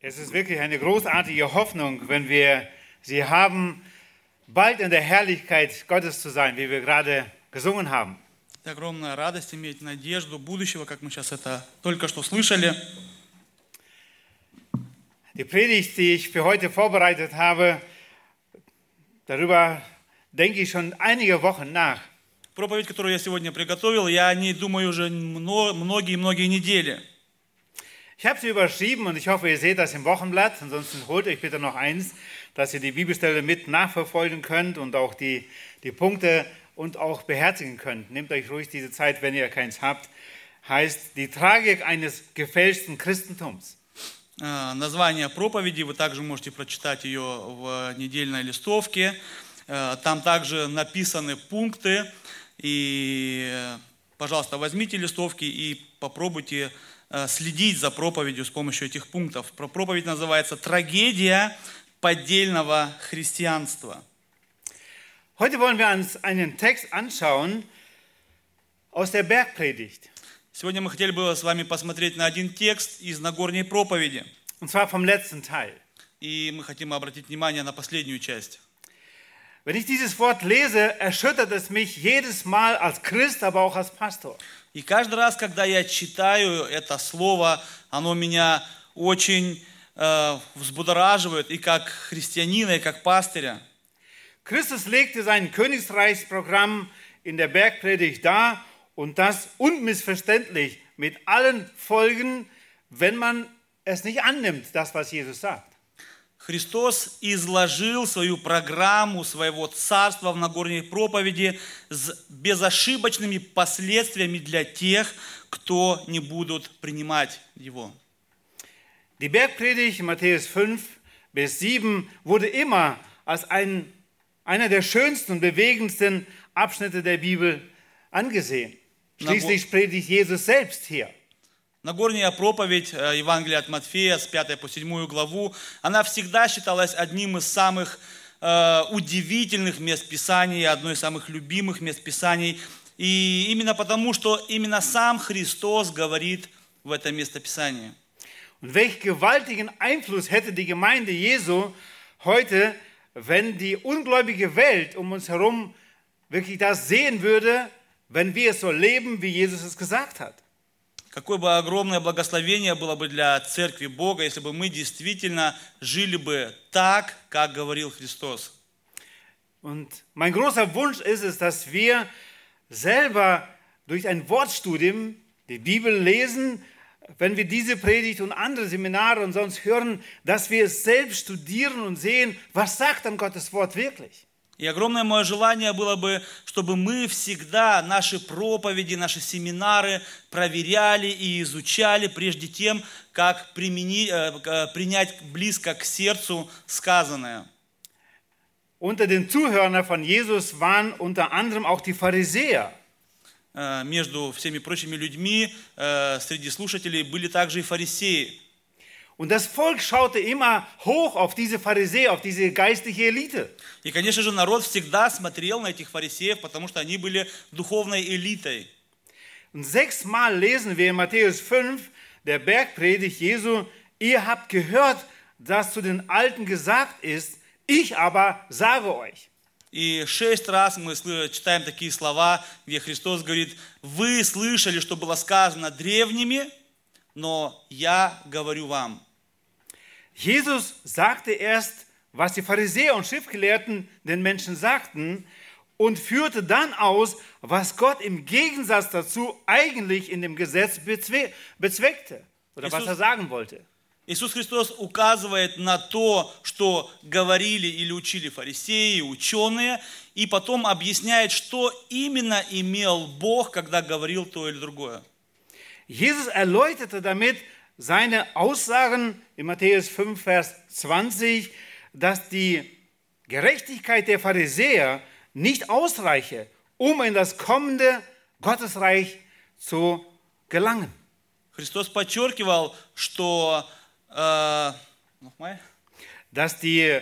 Es ist wirklich eine großartige Hoffnung, wenn wir sie haben, bald in der Herrlichkeit Gottes zu sein, wie wir gerade gesungen haben. Это огромная радость иметь надежду будущего, как мы сейчас это только что слышали. Die Predigt, die ich für heute vorbereitet habe, darüber denke ich schon einige Wochen nach. Проповедь, которую я сегодня приготовил, я о ней думаю уже мно- многие-многие недели. Ich habe sie überschrieben und ich hoffe, ihr seht das im Wochenblatt. Ansonsten holt euch bitte noch eins, dass ihr die Bibelstelle mit nachverfolgen könnt und auch die, die Punkte und auch beherzigen könnt. Nehmt euch ruhig diese Zeit, wenn ihr keins habt. Heißt die Tragik eines gefälschten Christentums. Э, Название проповеди, вы также можете прочитать ее в недельной листовке. Э, Там также написаны пункты. И, э, пожалуйста, возьмите листовки и попробуйте э, следить за проповедью с помощью этих пунктов. Про- Проповедь называется «Трагедия поддельного христианства». Heute wollen wir uns einen Text anschauen aus der Bergpredigt. Сегодня мы хотели бы с вами посмотреть на один текст из Нагорней проповеди. Und zwar vom letzten Teil. И мы хотим обратить внимание на последнюю часть. Wenn ich dieses Wort lese, erschüttert es mich jedes Mal als Christ, aber auch als Pastor. И каждый раз, когда я читаю это слово, оно меня очень э, взбудораживает и как христианина, и как пастыря. Christus legte sein Königsreichsprogramm in der Bergpredigt dar und das unmissverständlich mit allen Folgen, wenn man es nicht annimmt, das, was Jesus sagt. Христос изложил свою программу своего царства в Нагорной проповеди с безошибочными последствиями для тех, кто не будут принимать его. Die Bergpredigt in Matthäus 5 bis 7 wurde immer als ein, einer der schönsten und bewegendsten Abschnitte der Bibel angesehen. Schließlich predigt Jesus selbst hier. Нагорняя проповедь э, Евангелия от Матфея с 5 по 7 главу, она всегда считалась одним из самых э, удивительных мест Писания, одной из самых любимых мест Писаний. И именно потому, что именно сам Христос говорит в это место Писания. Und welch gewaltigen Einfluss hätte die Gemeinde Jesu heute, wenn die ungläubige Welt um uns herum wirklich das sehen würde, wenn wir es so leben, wie Jesus es gesagt hat. Какое бы огромное благословение было бы для Церкви Бога, если бы мы действительно жили бы так, как говорил Христос. Und mein großer Wunsch ist es, dass wir selber durch ein Wortstudium die Bibel lesen, wenn wir diese Predigt und andere Seminare und sonst hören, dass wir es selbst studieren und sehen, was sagt dann Gottes Wort wirklich. И огромное мое желание было бы, чтобы мы всегда наши проповеди, наши семинары проверяли и изучали, прежде тем, как примени- э, э, принять близко к сердцу сказанное. Unter den Zuhörern von Jesus waren unter anderem auch die Pharisäer. Э, Между всеми прочими людьми среди слушателей были также и фарисеи. Und das Volk schaute immer hoch auf diese Pharisäer, auf diese geistliche Elite. И, конечно же, народ всегда смотрел на этих фарисеев, потому что они были духовной элитой. Und sechsmal lesen wir in Matthäus 5, der Bergpredigt Jesu, ihr habt gehört, dass zu den Alten gesagt ist, ich aber sage euch. И шесть раз мы сл- читаем такие слова, где Христос говорит, вы слышали, что было сказано древними, но я говорю вам. Jesus sagte erst, was die Pharisäer und Schriftgelehrten den Menschen sagten und führte dann aus, was Gott im Gegensatz dazu eigentlich in dem Gesetz bezwe bezweckte oder was Jesus- er sagen wollte. Иисус Христос указывает на то, что говорили или учили фарисеи, ученые, и потом объясняет, что именно имел Бог, когда говорил то или другое. Jesus erläuterte damit seine Aussagen in Matthäus 5, Vers 20, dass die Gerechtigkeit der Pharisäer nicht ausreiche, um in das kommende Gottesreich zu gelangen. Христос подчеркивал, что э, nochmal? Dass die,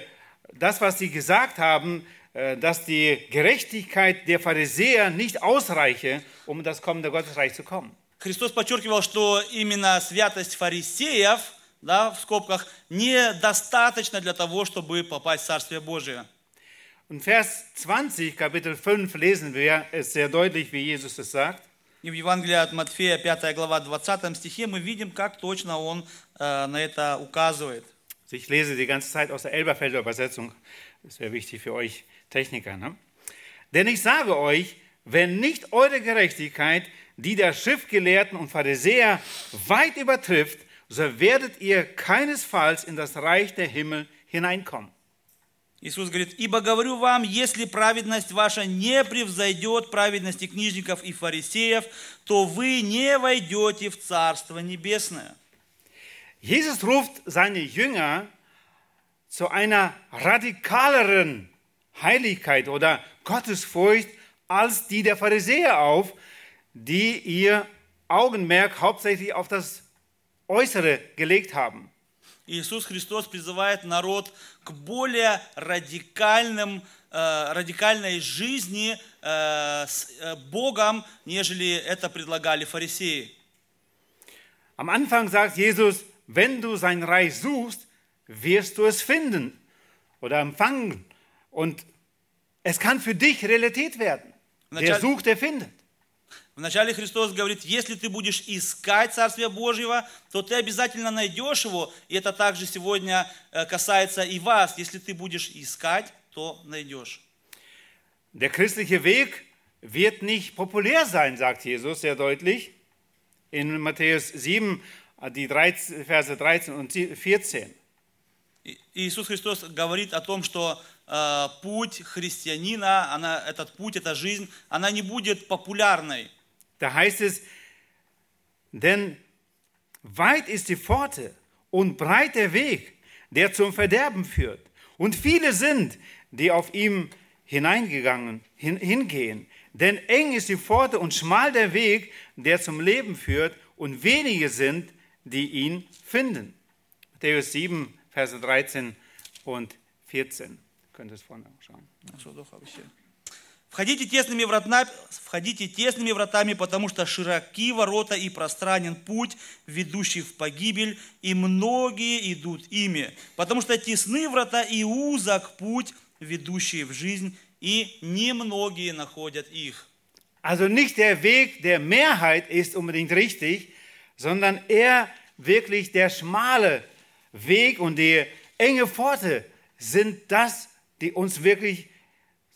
das, was sie gesagt haben, äh, dass die Gerechtigkeit der Pharisäer nicht ausreiche, um in das kommende Gottesreich zu kommen. Христос подчеркивал, что именно святость фарисеев да, в скобках, недостаточно для того, чтобы попасть в Царствие Божие. Und Vers 20, Kapitel 5 lesen wir es sehr deutlich, wie Jesus es sagt. И в Евангелии от Матфея, 5 глава, 20 стихе, мы видим, как точно он э, на это указывает. Also ich lese die ganze Zeit aus der Elberfelder Übersetzung. Das wäre wichtig für euch Techniker. Ne? Denn ich sage euch, wenn nicht eure Gerechtigkeit die der Schriftgelehrten und Pharisäer weit übertrifft, so werdet ihr keinesfalls in das Reich der Himmel hineinkommen. Иисус говорит, «Ибо говорю вам, если праведность ваша не превзойдет праведности книжников и фарисеев, то вы не войдете в Царство Небесное». Jesus ruft seine Jünger zu einer radikaleren Heiligkeit oder Gottesfurcht als die der Pharisäer auf, die ihr Augenmerk hauptsächlich auf das Äußere gelegt haben. Иисус Христос призывает народ к более радикальным, э, радикальной жизни э, с э, Богом, нежели это предлагали фарисеи. Am Anfang sagt Jesus, wenn du sein Reich suchst, wirst du es finden oder empfangen. Und es kann für dich Realität werden. Wer Началь- sucht, der findet. Вначале Христос говорит, если ты будешь искать Царствие Божьего, то ты обязательно найдешь его. И это также сегодня э, касается и вас. Если ты будешь искать, то найдешь. Der christliche Weg wird nicht populär sein, sagt Jesus sehr deutlich in Matthäus 7, die 13, Verse 13 und 14. И- Иисус Христос говорит о том, что э, путь христианина, она, этот путь, эта жизнь, она не будет популярной. Da heißt es, denn weit ist die Pforte und breit der Weg, der zum Verderben führt. Und viele sind, die auf ihm hineingegangen, hin, hingehen. Denn eng ist die Pforte und schmal der Weg, der zum Leben führt, und wenige sind, die ihn finden. Matthäus 7, Verse 13 und 14. Könnt ihr es vorne schauen. Входите тесными, вратами, входите тесными вратами, потому что широки ворота и пространен путь, ведущий в погибель, и многие идут ими. Потому что тесны врата и узок путь, ведущий в жизнь, и немногие находят их. Also nicht der Weg der Mehrheit ist unbedingt richtig, sondern eher wirklich der schmale Weg und die enge Pforte sind das, die uns wirklich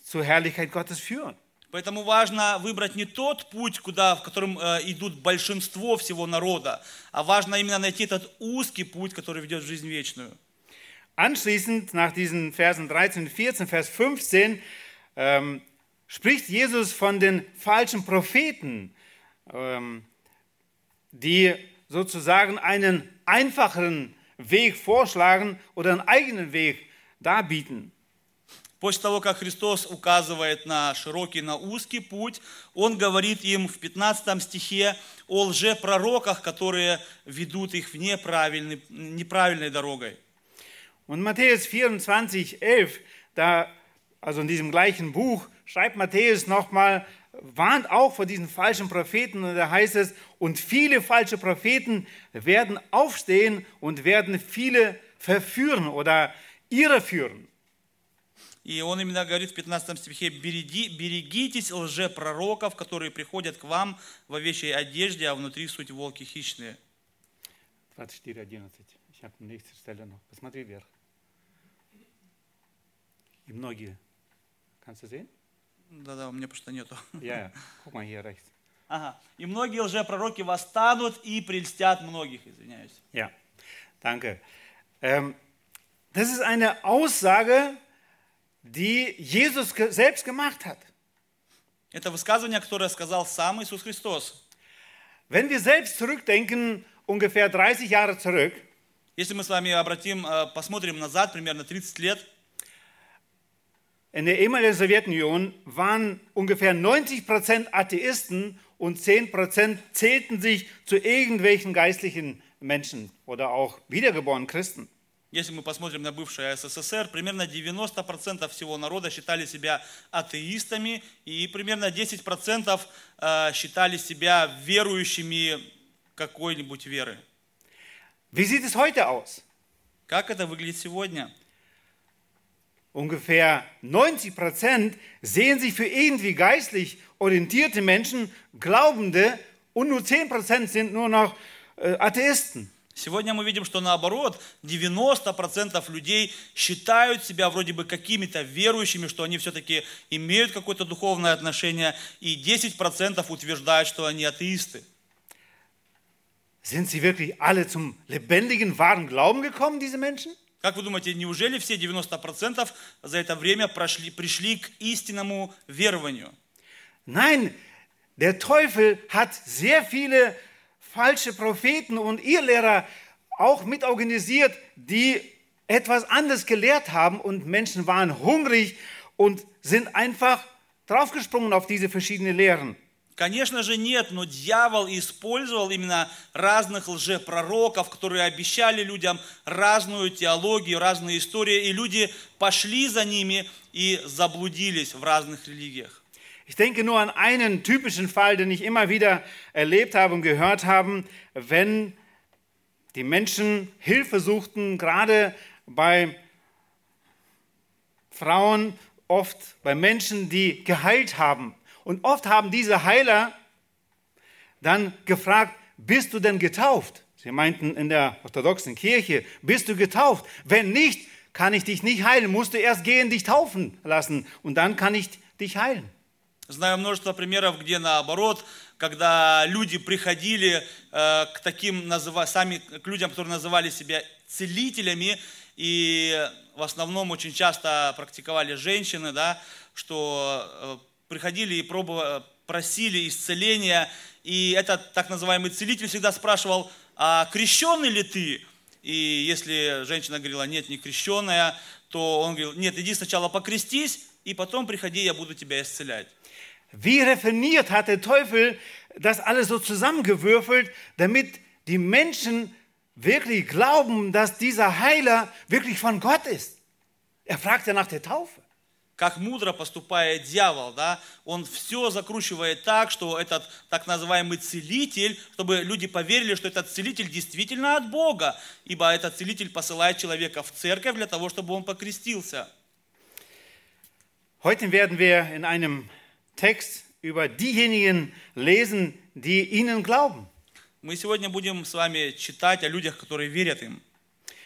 zur Herrlichkeit Gottes führen. Поэтому важно выбрать не тот путь, куда, в котором э, идут большинство всего народа, а важно именно найти этот узкий путь, который ведет в жизнь вечную. Anschließend, nach diesen Versen 13 und 14, Vers 15, ähm, spricht Jesus von den falschen Propheten, ähm, die sozusagen einen einfacheren Weg vorschlagen oder einen eigenen Weg darbieten. После того, как Христос указывает на широкий, на узкий путь, Он говорит им в 15 стихе о лжепророках, которые ведут их в неправильной, неправильной дорогой. Und Matthäus 24, 11, da, also in diesem gleichen Buch, schreibt Matthäus nochmal, warnt auch vor diesen falschen Propheten. Und da heißt es, und viele falsche Propheten werden aufstehen und werden viele verführen oder irreführen. И он именно говорит в 15 стихе, «Береги- берегитесь лжепророков, которые приходят к вам в овечьей одежде, а внутри суть волки хищные. 24, 11. Ich habe eine nächste Stelle noch. Посмотри вверх. И многие. Kannst du sehen? Да-да, у меня просто нету. Ja. Guck mal hier rechts. Ага. И многие лжепророки восстанут и прельстят многих, извиняюсь. Ja, danke. Ähm, das ist eine Aussage, die Jesus ge- selbst gemacht hat. Это высказывание, которое сказал сам Иисус Христос. Wenn wir selbst zurückdenken, ungefähr 30 Jahre zurück, Если мы с вами обратим, э, посмотрим назад, примерно 30 лет, in der ehemaligen Sowjetunion waren ungefähr 90 Prozent Atheisten und 10 Prozent zählten sich zu irgendwelchen geistlichen Menschen oder auch wiedergeborenen Christen. Если мы посмотрим на бывшее СССР, примерно 90% всего народа считали себя атеистами, и примерно 10% э, считали себя верующими какой-нибудь веры. Wie sieht es heute aus? Как это выглядит сегодня? Ungefähr 90 Prozent sehen sich für irgendwie geistlich orientierte Menschen, Glaubende, und nur 10 Prozent sind nur noch äh, Atheisten. Сегодня мы видим, что наоборот, 90% людей считают себя вроде бы какими-то верующими, что они все-таки имеют какое-то духовное отношение, и 10% утверждают, что они атеисты. Sind sie wirklich alle zum lebendigen, wahren Glauben gekommen, diese Menschen? Как вы думаете, неужели все 90% за это время прошли, пришли к истинному верованию? Nein, der Teufel hat sehr viele falsche Propheten und Irrlehrer auch mitorganisiert, die etwas anderes gelehrt haben und Menschen waren hungrig und sind einfach draufgesprungen auf diese verschiedenen Lehren. Конечно же нет, но дьявол использовал именно разных лжепророков, которые обещали людям разную теологию, разные истории, и люди пошли за ними и заблудились в разных религиях. Ich denke nur an einen typischen Fall, den ich immer wieder erlebt habe und gehört habe, wenn die Menschen Hilfe suchten, gerade bei Frauen, oft bei Menschen, die geheilt haben. Und oft haben diese Heiler dann gefragt, bist du denn getauft? Sie meinten in der orthodoxen Kirche, bist du getauft? Wenn nicht, kann ich dich nicht heilen. Musst du erst gehen, dich taufen lassen und dann kann ich dich heilen. Знаю множество примеров, где наоборот, когда люди приходили э, к таким, называ, сами к людям, которые называли себя целителями, и в основном очень часто практиковали женщины, да, что э, приходили и пробовали, просили исцеления, и этот так называемый целитель всегда спрашивал, а крещенный ли ты? И если женщина говорила, нет, не крещенная, то он говорил, нет, иди сначала покрестись, и потом приходи, я буду тебя исцелять. Wie raffiniert hat der Teufel das alles so zusammengewürfelt, damit die Menschen wirklich glauben, dass dieser Heiler wirklich von Gott ist. Er fragt ja nach der Taufe. Как мудро поступает дьявол, да? Он все закручивает так, что этот так называемый целитель, чтобы люди поверили, что этот целитель действительно от Бога, ибо этот целитель посылает человека в церковь для того, чтобы он покрестился. Heute werden wir in einem Text über diejenigen lesen, die ihnen glauben. Мы сегодня будем с вами читать о людях, которые верят им.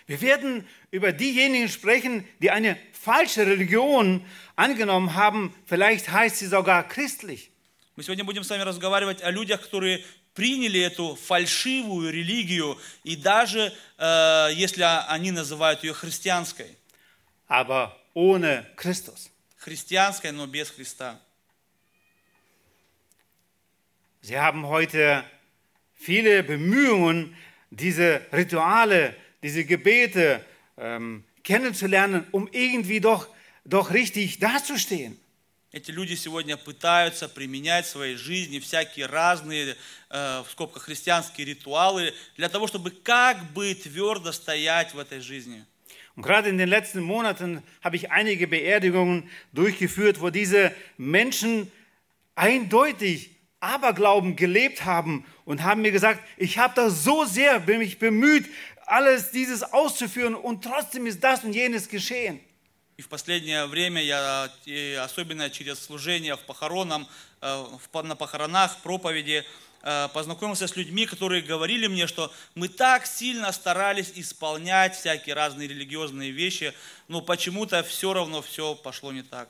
Wir werden über diejenigen sprechen, die eine falsche Religion angenommen haben. Vielleicht heißt sie sogar christlich. Мы сегодня будем с вами разговаривать о людях, которые приняли эту фальшивую религию, и даже э, если они называют ее христианской. Aber ohne Christus. Христианской, но без Христа. Sie haben heute viele Bemühungen, diese Rituale, diese Gebete ähm, kennenzulernen, um irgendwie doch, doch richtig dazustehen. Эти люди сегодня пытаются применять в своей жизни всякие разные, э, в скобках, христианские ритуалы для того, чтобы как бы твердо стоять в этой жизни. Und gerade in den letzten Monaten habe ich einige Beerdigungen durchgeführt, wo diese Menschen eindeutig Aberglauben gelebt haben und haben mir gesagt, ich habe da so sehr mich bemüht, alles dieses auszuführen und trotzdem ist das und jenes geschehen. И в последнее время я, особенно через служение в похоронном, э, на похоронах, проповеди, э, познакомился с людьми, которые говорили мне, что мы так сильно старались исполнять всякие разные религиозные вещи, но почему-то все равно все пошло не так.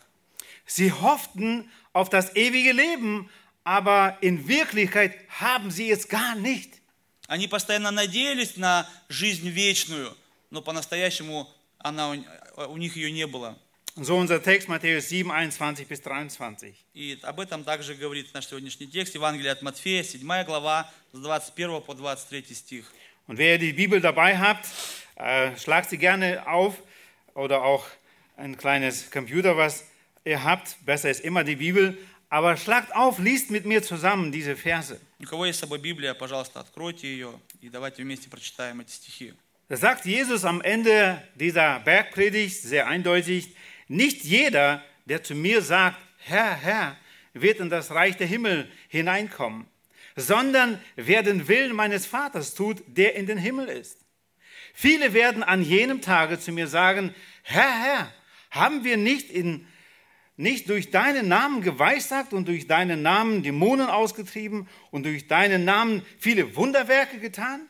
Sie hofften auf das ewige Leben, aber in Wirklichkeit haben sie es gar nicht. Они постоянно надеялись на жизнь вечную, но по-настоящему она, у- у них ее не было. Und so unser Text Matthäus 7, 21 bis 23. И об этом также говорит наш сегодняшний текст, Евангелие от Матфея, 7 глава, с 21 по 23 стих. Und wer die Bibel dabei habt, äh, schlagt sie gerne auf oder auch ein kleines Computer, was ihr habt. Besser ist immer die Bibel. Aber schlagt auf, liest mit mir zusammen diese Verse. У кого есть с собой Библия, пожалуйста, откройте ее и давайте вместе прочитаем эти стихи. Da sagt Jesus am Ende dieser Bergpredigt sehr eindeutig, nicht jeder, der zu mir sagt, Herr, Herr, wird in das Reich der Himmel hineinkommen, sondern wer den Willen meines Vaters tut, der in den Himmel ist. Viele werden an jenem Tage zu mir sagen, Herr, Herr, haben wir nicht, in, nicht durch deinen Namen geweissagt und durch deinen Namen Dämonen ausgetrieben und durch deinen Namen viele Wunderwerke getan?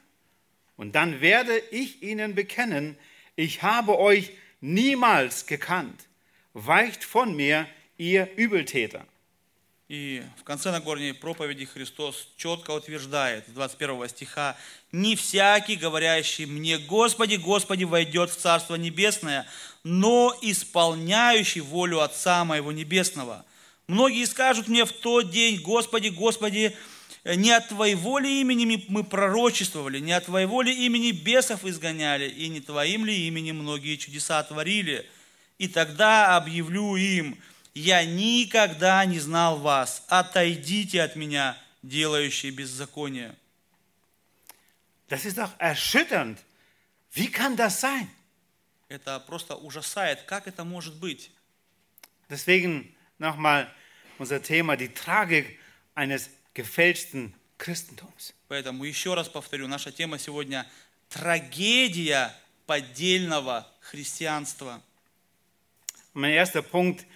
Und dann werde ich ihnen bekennen, ich habe euch niemals gekannt. Weicht von mir, ihr Übeltäter. И в конце Нагорней проповеди Христос четко утверждает, 21 стиха, «Не всякий, говорящий мне, Господи, Господи, войдет в Царство Небесное, но исполняющий волю Отца Моего Небесного. Многие скажут мне в тот день, Господи, Господи, не от Твоего ли имени мы пророчествовали, не от Твоего ли имени бесов изгоняли, и не Твоим ли имени многие чудеса творили? И тогда объявлю им, я никогда не знал вас, отойдите от меня, делающие беззаконие. Das ist doch erschütternd. Wie kann das sein? Это просто ужасает, как это может быть. Deswegen nochmal unser Thema, die Tragik eines gefälschten Christentums. Поэтому еще раз повторю, наша тема сегодня – трагедия поддельного христианства. Mein erster Punkt,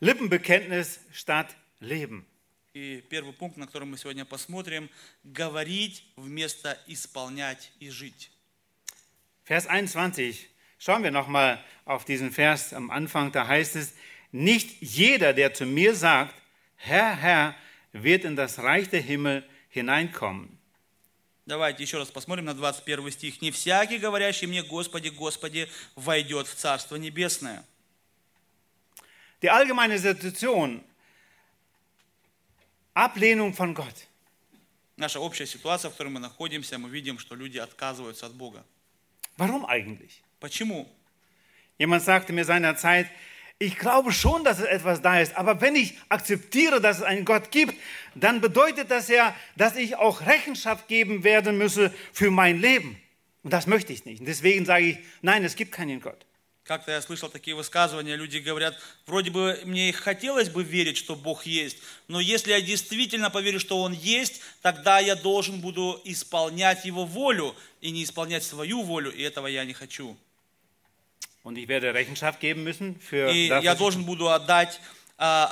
Lippenbekenntnis statt Leben. И первый пункт, на который мы сегодня посмотрим – говорить вместо исполнять и жить. Vers 21. Schauen wir nochmal auf diesen Vers am Anfang. Da heißt es, nicht jeder, der zu mir sagt, Herr, Herr, wird in das Reich der Himmel hineinkommen. Давайте еще раз посмотрим на 21 стих. «Не всякий, говорящий мне, Господи, Господи, войдет в Царство Небесное». Die allgemeine Situation, Ablehnung von Gott. Наша общая ситуация, в которой мы находимся, мы видим, что люди отказываются от Бога. Warum eigentlich? Почему? Jemand sagte mir seinerzeit, ich glaube schon, dass es etwas da ist, aber wenn ich akzeptiere, dass es einen Gott gibt, dann bedeutet das ja, dass ich auch Rechenschaft geben werden müsse für mein Leben. Und das möchte ich nicht. Und deswegen sage ich, nein, es gibt keinen Gott. Как-то я слышал такие высказывания, люди говорят, вроде бы мне и хотелось бы верить, что Бог есть, но если я действительно поверю, что Он есть, тогда я должен буду исполнять Его волю и не исполнять свою волю, и этого я не хочу. Und ich werde Rechenschaft geben müssen für И das, я was ich должен буду отдать а,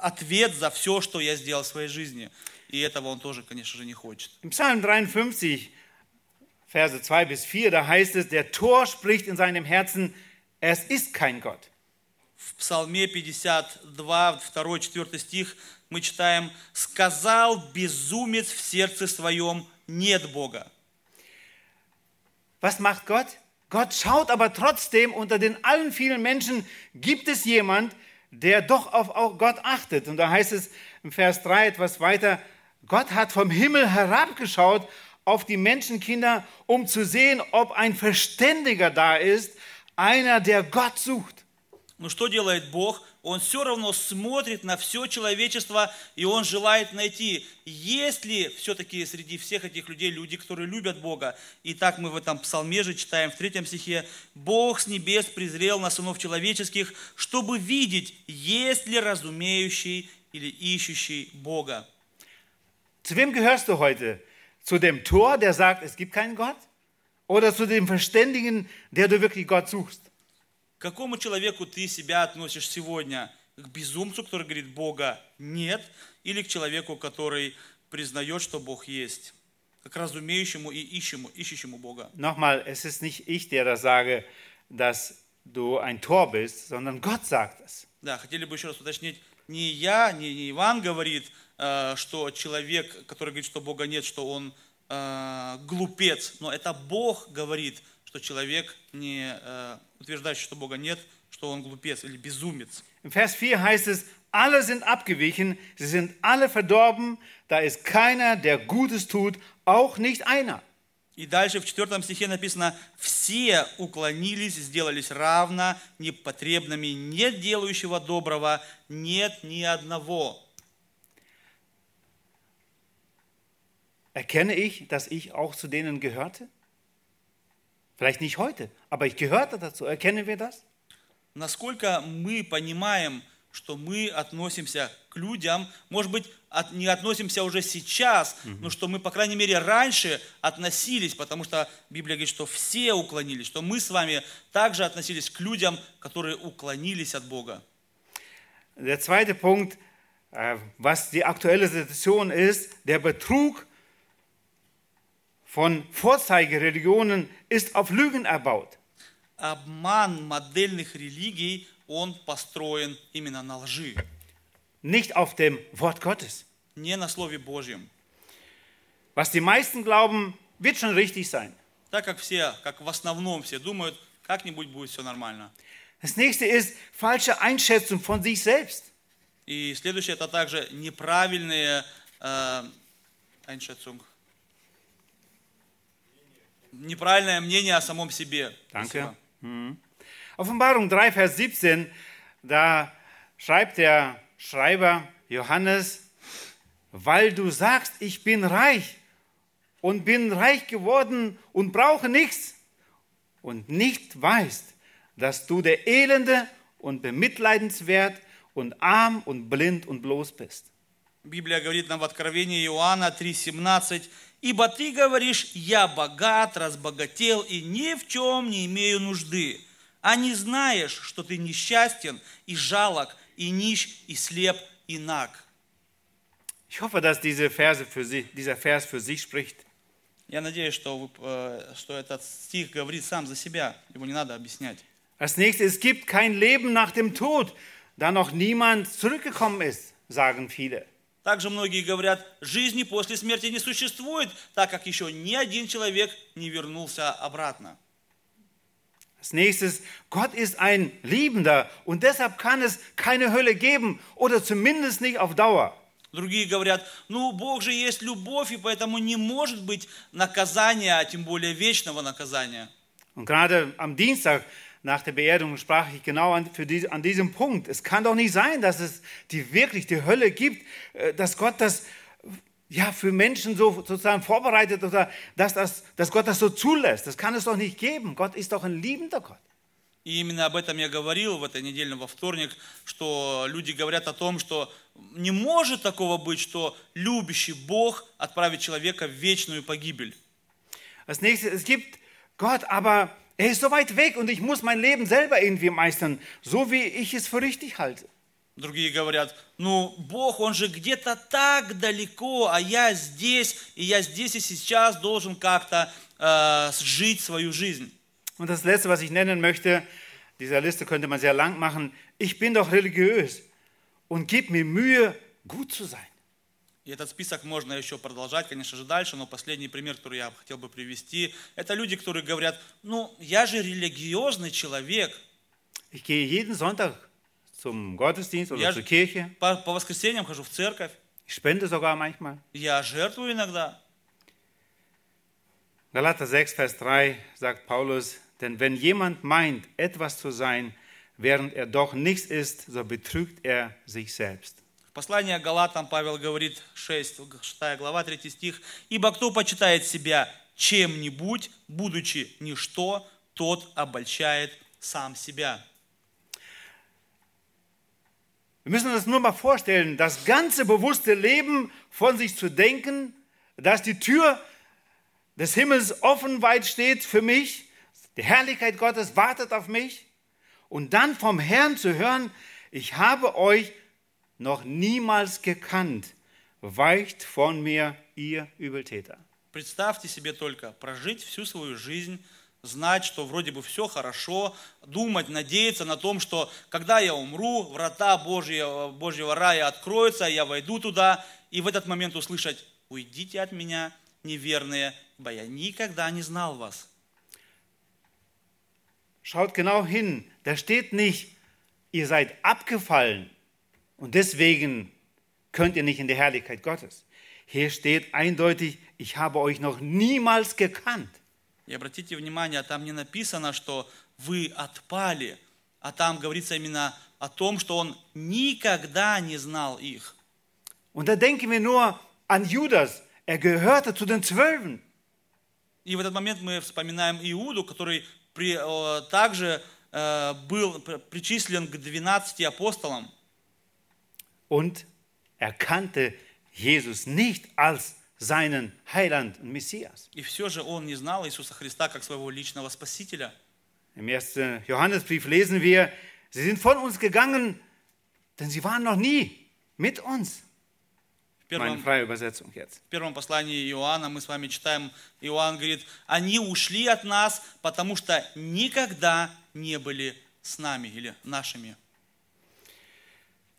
а, ответ за все, что я сделал в своей жизни. И этого Он тоже, конечно же, не хочет. Im Psalm 53, Verse 2 bis 4, da heißt es, der Tor spricht in seinem Herzen, es ist kein Gott. В Псалме 52, 2, 4 стих мы читаем «Сказал безумец в сердце своем, нет Бога». Was macht Gott? Gott schaut aber trotzdem, unter den allen vielen Menschen gibt es jemand, der doch auf auch Gott achtet. Und da heißt es im Vers 3 etwas weiter, Gott hat vom Himmel herabgeschaut auf die Menschenkinder, um zu sehen, ob ein Verständiger da ist, einer, der Gott sucht. Но что делает Бог? Он все равно смотрит на все человечество, и Он желает найти, есть ли все-таки среди всех этих людей люди, которые любят Бога. И так мы в этом псалме же читаем в третьем стихе, «Бог с небес презрел на сынов человеческих, чтобы видеть, есть ли разумеющий или ищущий Бога». Zu wem gehörst du heute? Zu dem Tor, der sagt, es gibt keinen Gott? Oder zu dem Verständigen, der du wirklich Gott suchst? К какому человеку ты себя относишь сегодня? К безумцу, который говорит, Бога нет, или к человеку, который признает, что Бог есть? К разумеющему и ищему, ищущему Бога. Nochmal, es ist nicht ich, der das sage, dass du ein Tor bist, sondern Gott sagt es. Да, хотели бы еще раз уточнить, не я, не, не Иван говорит, э, что человек, который говорит, что Бога нет, что он э, глупец, но это Бог говорит, что человек, не э, утверждающий, что Бога нет, что он глупец или безумец. Im Vers 4 heißt es, alle sind abgewichen, sie sind alle verdorben, da ist keiner, der Gutes tut, auch nicht einer. И дальше в четвертом стихе написано, все уклонились, сделались равно, непотребными, нет делающего доброго, нет ни одного. Erkenne ich, dass ich auch zu denen gehörte? Vielleicht nicht heute, aber ich gehörte dazu. Erkennen wir das? Насколько мы понимаем, что мы относимся к людям, может быть, от- не относимся уже сейчас, но что мы, по крайней мере, раньше относились, потому что Библия говорит, что все уклонились, что мы с вами также относились к людям, которые уклонились от Бога. Der zweite Punkt, äh, was die aktuelle Situation ist, der Betrug von Vorzeigereligionen ist auf Lügen erbaut. Обман модельных религий, он построен именно на лжи, nicht auf dem Wort Gottes. не на Слове Божьем. Was die meisten glauben, wird schon richtig sein. Так как все, как в основном все думают, как-нибудь будет все нормально. Das nächste ist falsche Einschätzung von sich selbst. И следующее это также неправильные э, Einschätzung. неправильное мнение о самом себе. Danke. Спасибо. Offenbarung 3, Vers 17, da schreibt der Schreiber Johannes, weil du sagst, ich bin reich und bin reich geworden und brauche nichts und nicht weißt, dass du der Elende und bemitleidenswert und arm und blind und bloß bist. Библия говорит нам в Откровении Иоанна 3,17, «Ибо ты говоришь, я богат, разбогател и ни в чем не имею нужды, а не знаешь, что ты несчастен и жалок, и нищ, и слеп, и наг». Ich hoffe, dass diese Verse für Sie, dieser Vers für sich spricht. Я надеюсь, что, э, что этот стих говорит сам за себя, его не надо объяснять. Als nächstes, es gibt kein Leben nach dem Tod, da noch niemand zurückgekommen ist, sagen viele. Также многие говорят, жизни после смерти не существует, так как еще ни один человек не вернулся обратно. Als nächstes, Gott ist ein Liebender und deshalb kann es keine Hölle geben oder zumindest nicht auf Dauer. Другие говорят, ну Бог же есть любовь, и поэтому не может быть наказания, а тем более вечного наказания. Und gerade am Dienstag nach der Beerdigung sprach ich genau an, für die, an diesem Punkt. Es kann doch nicht sein, dass es die wirklich die Hölle gibt, äh, dass Gott das ja, für Menschen so sozusagen vorbereitet oder dass, das, dass Gott das so zulässt. Das kann es doch nicht geben. Gott ist doch ein liebender Gott. И именно об этом я говорил в этой неделе во вторник, что люди говорят о том, что не может такого быть, что любящий Бог отправит человека в вечную погибель. Als nächstes, es gibt Gott, aber er ist so weit weg und ich muss mein Leben selber irgendwie meistern, so wie ich es für richtig halte. Другие говорят, ну Бог, Он же где-то так далеко, а я здесь, и я здесь и сейчас должен как-то э, жить свою жизнь. Und das Letzte, was ich nennen möchte, dieser Liste könnte man sehr lang machen, ich bin doch religiös und gib mir Mühe, gut zu sein. И этот список можно еще продолжать, конечно же, дальше, но последний пример, который я хотел бы привести, это люди, которые говорят, ну, я же религиозный человек, Ich gehe jeden Sonntag zum Gottesdienst oder Ja. zur Kirche. по, по воскресеньям хожу в церковь, Ich spende sogar manchmal. я жертвую иногда. Galater 6, Vers 3 sagt Paulus, denn wenn jemand meint, etwas zu sein, während er doch nichts ist, so betrügt er sich selbst. В послании к Галатам Павел говорит, 6, 6 глава, 3 стих, «Ибо кто почитает себя чем-нибудь, будучи ничто, тот обольщает сам себя». Wir müssen uns nur mal vorstellen, das ganze bewusste Leben von sich zu denken, dass die Tür des Himmels offen weit steht für mich, die Herrlichkeit Gottes wartet auf mich und dann vom Herrn zu hören, ich habe euch noch niemals gekannt, weicht von mir, ihr Übeltäter. Представьте себе только прожить всю свою жизнь, знать, что вроде бы все хорошо, думать, надеяться на том, что когда я умру, врата Божьего, Божьего рая откроются, я войду туда, и в этот момент услышать, уйдите от меня, неверные, ибо я никогда не знал вас. Schaut genau hin, da steht nicht, ihr seid abgefallen und deswegen könnt ihr nicht in die Herrlichkeit Gottes. Hier steht eindeutig, ich habe euch noch niemals gekannt. И обратите внимание, там не написано, что вы отпали, а там говорится именно о том, что он никогда не знал их. Und da denken wir nur an Judas. Er gehörte zu den Zwölfen. И в этот момент мы вспоминаем Иуду, который при- э, также э, был при- причислен к 12 апостолам. Und erkannte Jesus nicht als seinen Heiland und Messias. И все же он не знал Иисуса Христа как своего личного Спасителя. Im ersten Johannesbrief lesen wir, sie sind von uns gegangen, denn sie waren noch nie mit uns. Meine первом, freie Übersetzung jetzt. в первом послании Иоанна мы с вами читаем, Иоанн говорит, они ушли от нас, потому что никогда не были с нами или нашими.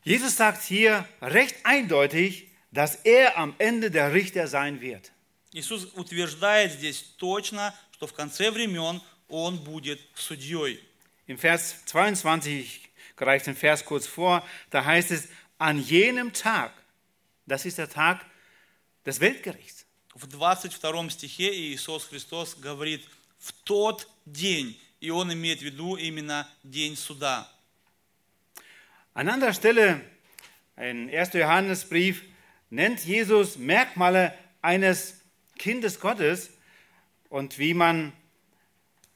Jesus sagt hier recht eindeutig, dass er am Ende der Richter sein wird. Иисус утверждает здесь точно, что в конце времен Он будет судьей. Im Vers 22, ich greife den Vers kurz vor, da heißt es, an jenem Tag, das ist der Tag des Weltgerichts. В 22 стихе Иисус Христос говорит «в тот день», и Он имеет в виду именно день суда. An anderer Stelle, ein 1. Johannesbrief, nennt Jesus Merkmale eines Kindes Gottes und wie man,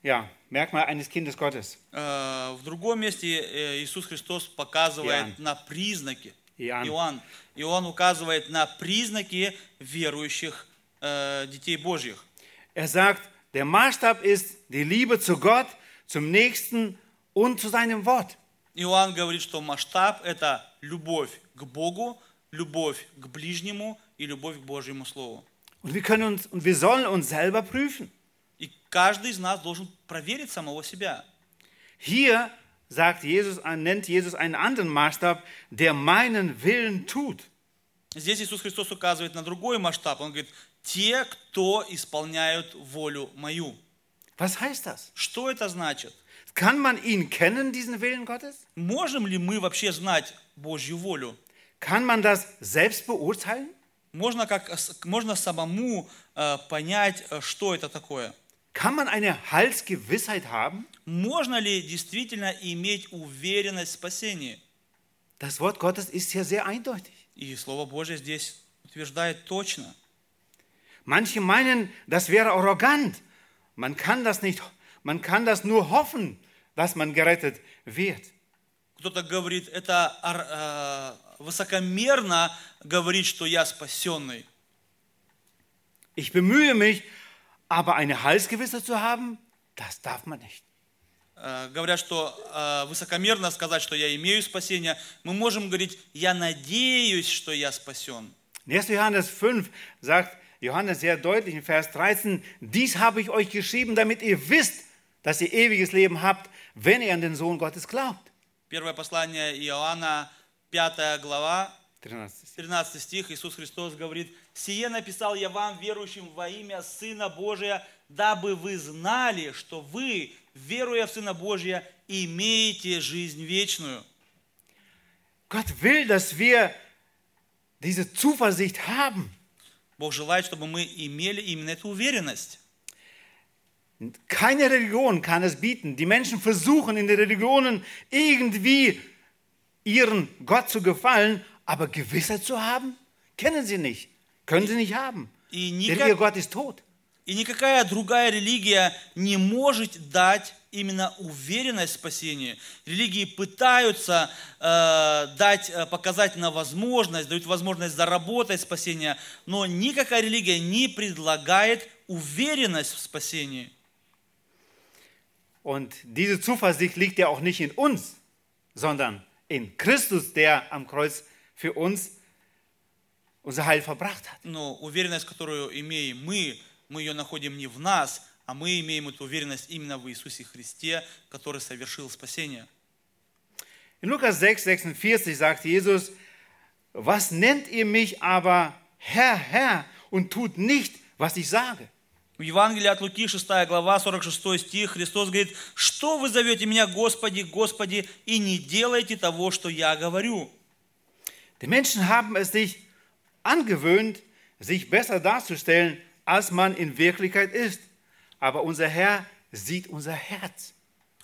ja, Merkmal eines Kindes Gottes. Э, В другом месте э, Иисус Христос показывает Иоанн. на признаки. Иоанн. Иоанн. И Он указывает на признаки верующих э, детей Божьих. Er sagt, der Maßstab ist die Liebe zu Gott, zum Nächsten und zu seinem Wort. Иоанн говорит, что масштаб – это любовь к Богу, любовь к ближнему и любовь к Божьему Слову. Und wir können uns und wir sollen uns selber prüfen. И каждый из нас должен проверить самого себя. Hier sagt Jesus, nennt Jesus einen anderen Maßstab, der meinen Willen tut. Здесь Иисус Христос указывает на другой масштаб. Он говорит, те, кто исполняют волю мою. Was heißt das? Что это значит? Kann man ihn kennen, diesen Willen Gottes? Можем ли мы вообще знать Божью волю? Kann man das selbst beurteilen? Можно, как, можно самому э, понять, э, что это такое. Kann man eine Heilsgewissheit haben? Можно ли действительно иметь уверенность в спасении? Das Wort Gottes ist hier sehr eindeutig. И Слово Божье здесь утверждает точно. Manche meinen, das wäre arrogant. Man kann das nicht, man kann das nur hoffen, dass man gerettet wird. Кто-то говорит, это ар- э, высокомерно говорить, что я спасенный. Ich bemühe mich, aber eine Heilsgewissheit zu haben, das darf man nicht. Э, Говорят, что э, высокомерно сказать, что я имею спасение. Мы можем говорить, я надеюсь, что я спасен. In 1. Johannes 5 sagt Johannes sehr deutlich in Vers 13, dies habe ich euch geschrieben, damit ihr wisst, dass ihr ewiges Leben habt, wenn ihr an den Sohn Gottes glaubt. Первое послание Иоанна, 5 глава, 13. 13 стих, Иисус Христос говорит, «Сие написал я вам, верующим во имя Сына Божия, дабы вы знали, что вы, веруя в Сына Божия, имеете жизнь вечную». Gott will, dass wir diese Zuversicht haben. Бог желает, чтобы мы имели именно эту уверенность. Keine Religion kann es bieten. Die Menschen versuchen in den Religionen irgendwie ihren Gott zu gefallen, aber Gewissheit zu haben, kennen sie nicht, können sie nicht haben. Denn ihr Gott ist tot. и никакая другая религия не может дать именно уверенность в спасении. Религии пытаются э, дать, э, показать на возможность, дают возможность заработать спасение, но никакая религия не предлагает уверенность в спасении. Und diese Zuversicht liegt ja auch nicht in uns, sondern in Christus, der am Kreuz für uns unser Heil verbracht hat. Но уверенность, которую имеем мы, мы ее находим не в нас, а мы имеем эту уверенность именно в Иисусе Христе, который совершил спасение. In Lukas 6, 46 sagt Jesus, was nennt ihr mich aber Herr, Herr und tut nicht, was ich sage? В Евангелии от Луки, 6 глава, 46 стих, Христос говорит, «Что вы зовете меня, Господи, Господи, и не делаете того, что я говорю?» Die Menschen haben es sich angewöhnt, sich besser darzustellen, als man in Wirklichkeit ist. Aber unser Herr sieht unser Herz.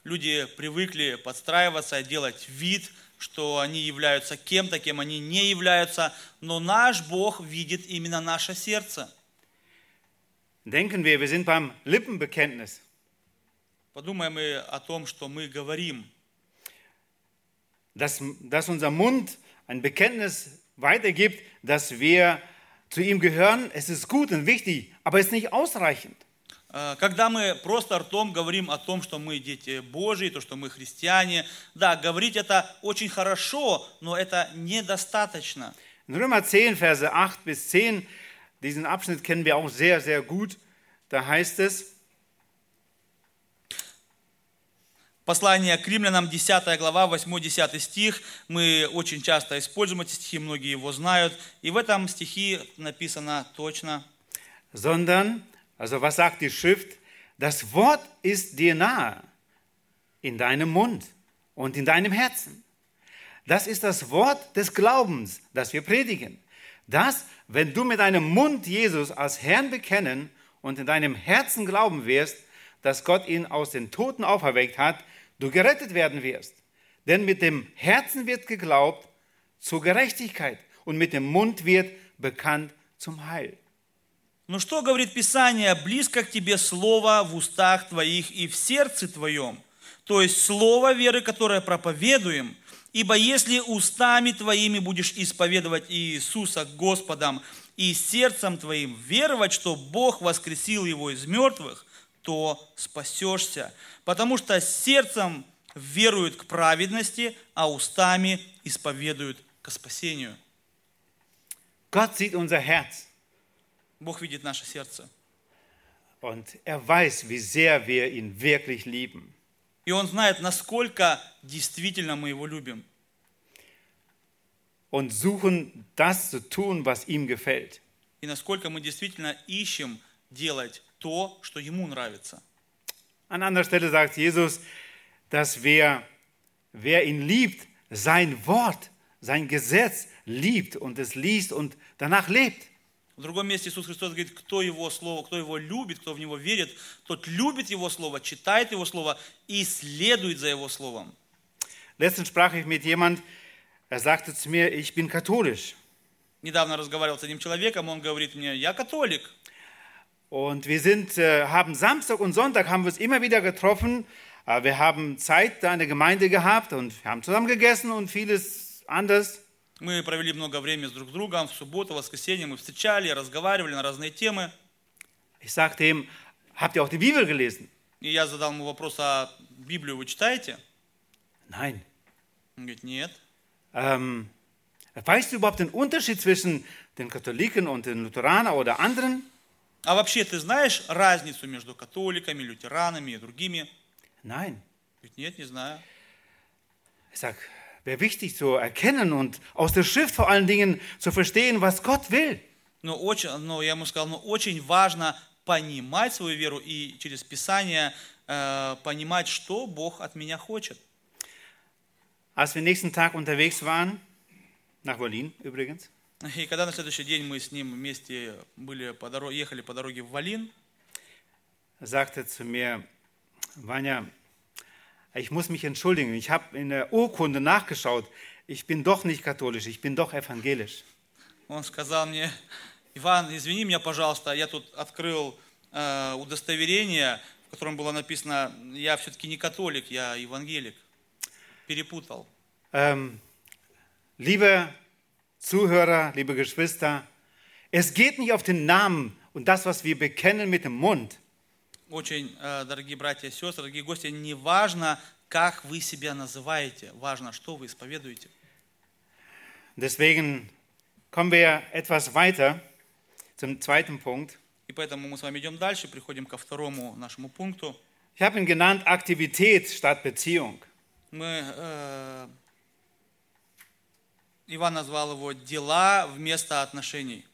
Люди привыкли подстраиваться, делать вид, что они являются кем-то, кем они не являются, но наш Бог видит именно наше сердце. Denken wir, wir sind beim Lippenbekenntnis. Подумаем мы о том, что мы говорим. Dass, dass unser Mund ein Bekenntnis weitergibt, dass wir zu ihm gehören. Es ist gut und wichtig, aber es ist nicht ausreichend. Э, Когда мы просто ртом говорим о том, что мы дети Божьи, то, что мы христиане, да, говорить это очень хорошо, но это недостаточно. In Römer 10, Verse 8 bis 10, diesen Abschnitt kennen wir auch sehr, sehr gut. Da heißt es, Послание к римлянам, 10 глава, 8-10 стих. Мы очень часто используем эти стихи, многие его знают. И в этом стихе написано точно, sondern, also was sagt die Schrift? Das Wort ist dir nahe, in deinem Mund und in deinem Herzen. Das ist das Wort des Glaubens, das wir predigen. Das, wenn du mit deinem Mund Jesus als Herrn bekennen und in deinem Herzen glauben wirst, dass Gott ihn aus den Toten auferweckt hat, du gerettet werden wirst. Denn mit dem Herzen wird geglaubt zur Gerechtigkeit und mit dem Mund wird bekannt zum Heil. Ну что говорит Писание? Близко к тебе слово в устах твоих и в сердце твоем. То есть слово веры, которое проповедуем. – Ибо если устами твоими будешь исповедовать Иисуса Господом и сердцем твоим веровать, что Бог воскресил его из мертвых, то спасешься. Потому что сердцем веруют к праведности, а устами исповедуют к спасению. Gott sieht unser Herz Бог видит наше сердце. und er weiß, wie sehr wir ihn wirklich lieben. И Он знает, насколько действительно мы Его любим. und suchen das zu tun, was ihm gefällt. И насколько мы действительно ищем делать то, что Ему нравится. An anderer Stelle sagt Jesus, dass wer, wer ihn liebt, sein Wort, sein Gesetz liebt und es liest und danach lebt. В другом месте Иисус Христос говорит, кто Его Слово, кто Его любит, кто в Него верит, тот любит Его Слово, читает Его Слово и следует за Его Словом. Letztens sprach ich mit jemand, er sagte zu mir, ich bin katholisch. Недавно разговаривал с одним человеком, он говорит мне, я католик. Und wir sind, äh, haben Samstag und Sonntag haben wir uns immer wieder getroffen. Äh, wir haben Zeit da in der Gemeinde gehabt und wir haben zusammen gegessen und vieles anderes. Мы провели много времени с друг с другом, в субботу, воскресенье мы встречали, разговаривали на разные темы. Ich sagte ihm, habt ihr auch die Bibel gelesen? И я задал ему вопрос, а Библию вы читаете? Nein. Он говорит, нет. Ähm, weißt du überhaupt den Unterschied zwischen den Katholiken und den Lutheranern oder anderen? А вообще ты знаешь разницу между католиками, лютеранами и другими? Nein. Говорит, нет, не знаю. Ich sage, wäre wichtig zu erkennen und aus der Schrift vor allen Dingen zu verstehen, was Gott will. Но, очень, но я ему сказал, но очень важно понимать свою веру и через Писание э, понимать, что Бог от меня хочет. Als wir nächsten Tag unterwegs waren, nach Berlin übrigens, И когда на следующий день мы с ним вместе были по дороге, ехали по дороге в Валин, sagte zu mir, Vanya, ich muss mich entschuldigen, ich habe in der Urkunde nachgeschaut, ich bin doch nicht katholisch, ich bin doch evangelisch. он сказал мне, Иван, извини меня, пожалуйста, я тут открыл э, удостоверение, в котором было написано, я все-таки не католик, я евангелик. Перепутал. Ähm, liebe Zuhörer, liebe Geschwister, es geht nicht auf den Namen und das, was wir bekennen mit dem Mund, Очень, э, dорогие братья и сестры, дорогие гости, не важно, как вы себя называете, важно, что вы исповедуете. Deswegen kommen wir etwas weiter zum zweiten Punkt. И поэтому мы с вами идем дальше, приходим ко второму нашему пункту. Ich habe ihn genannt Aktivität statt Beziehung. Мы, э, Иван назвал его «дела вместо отношений».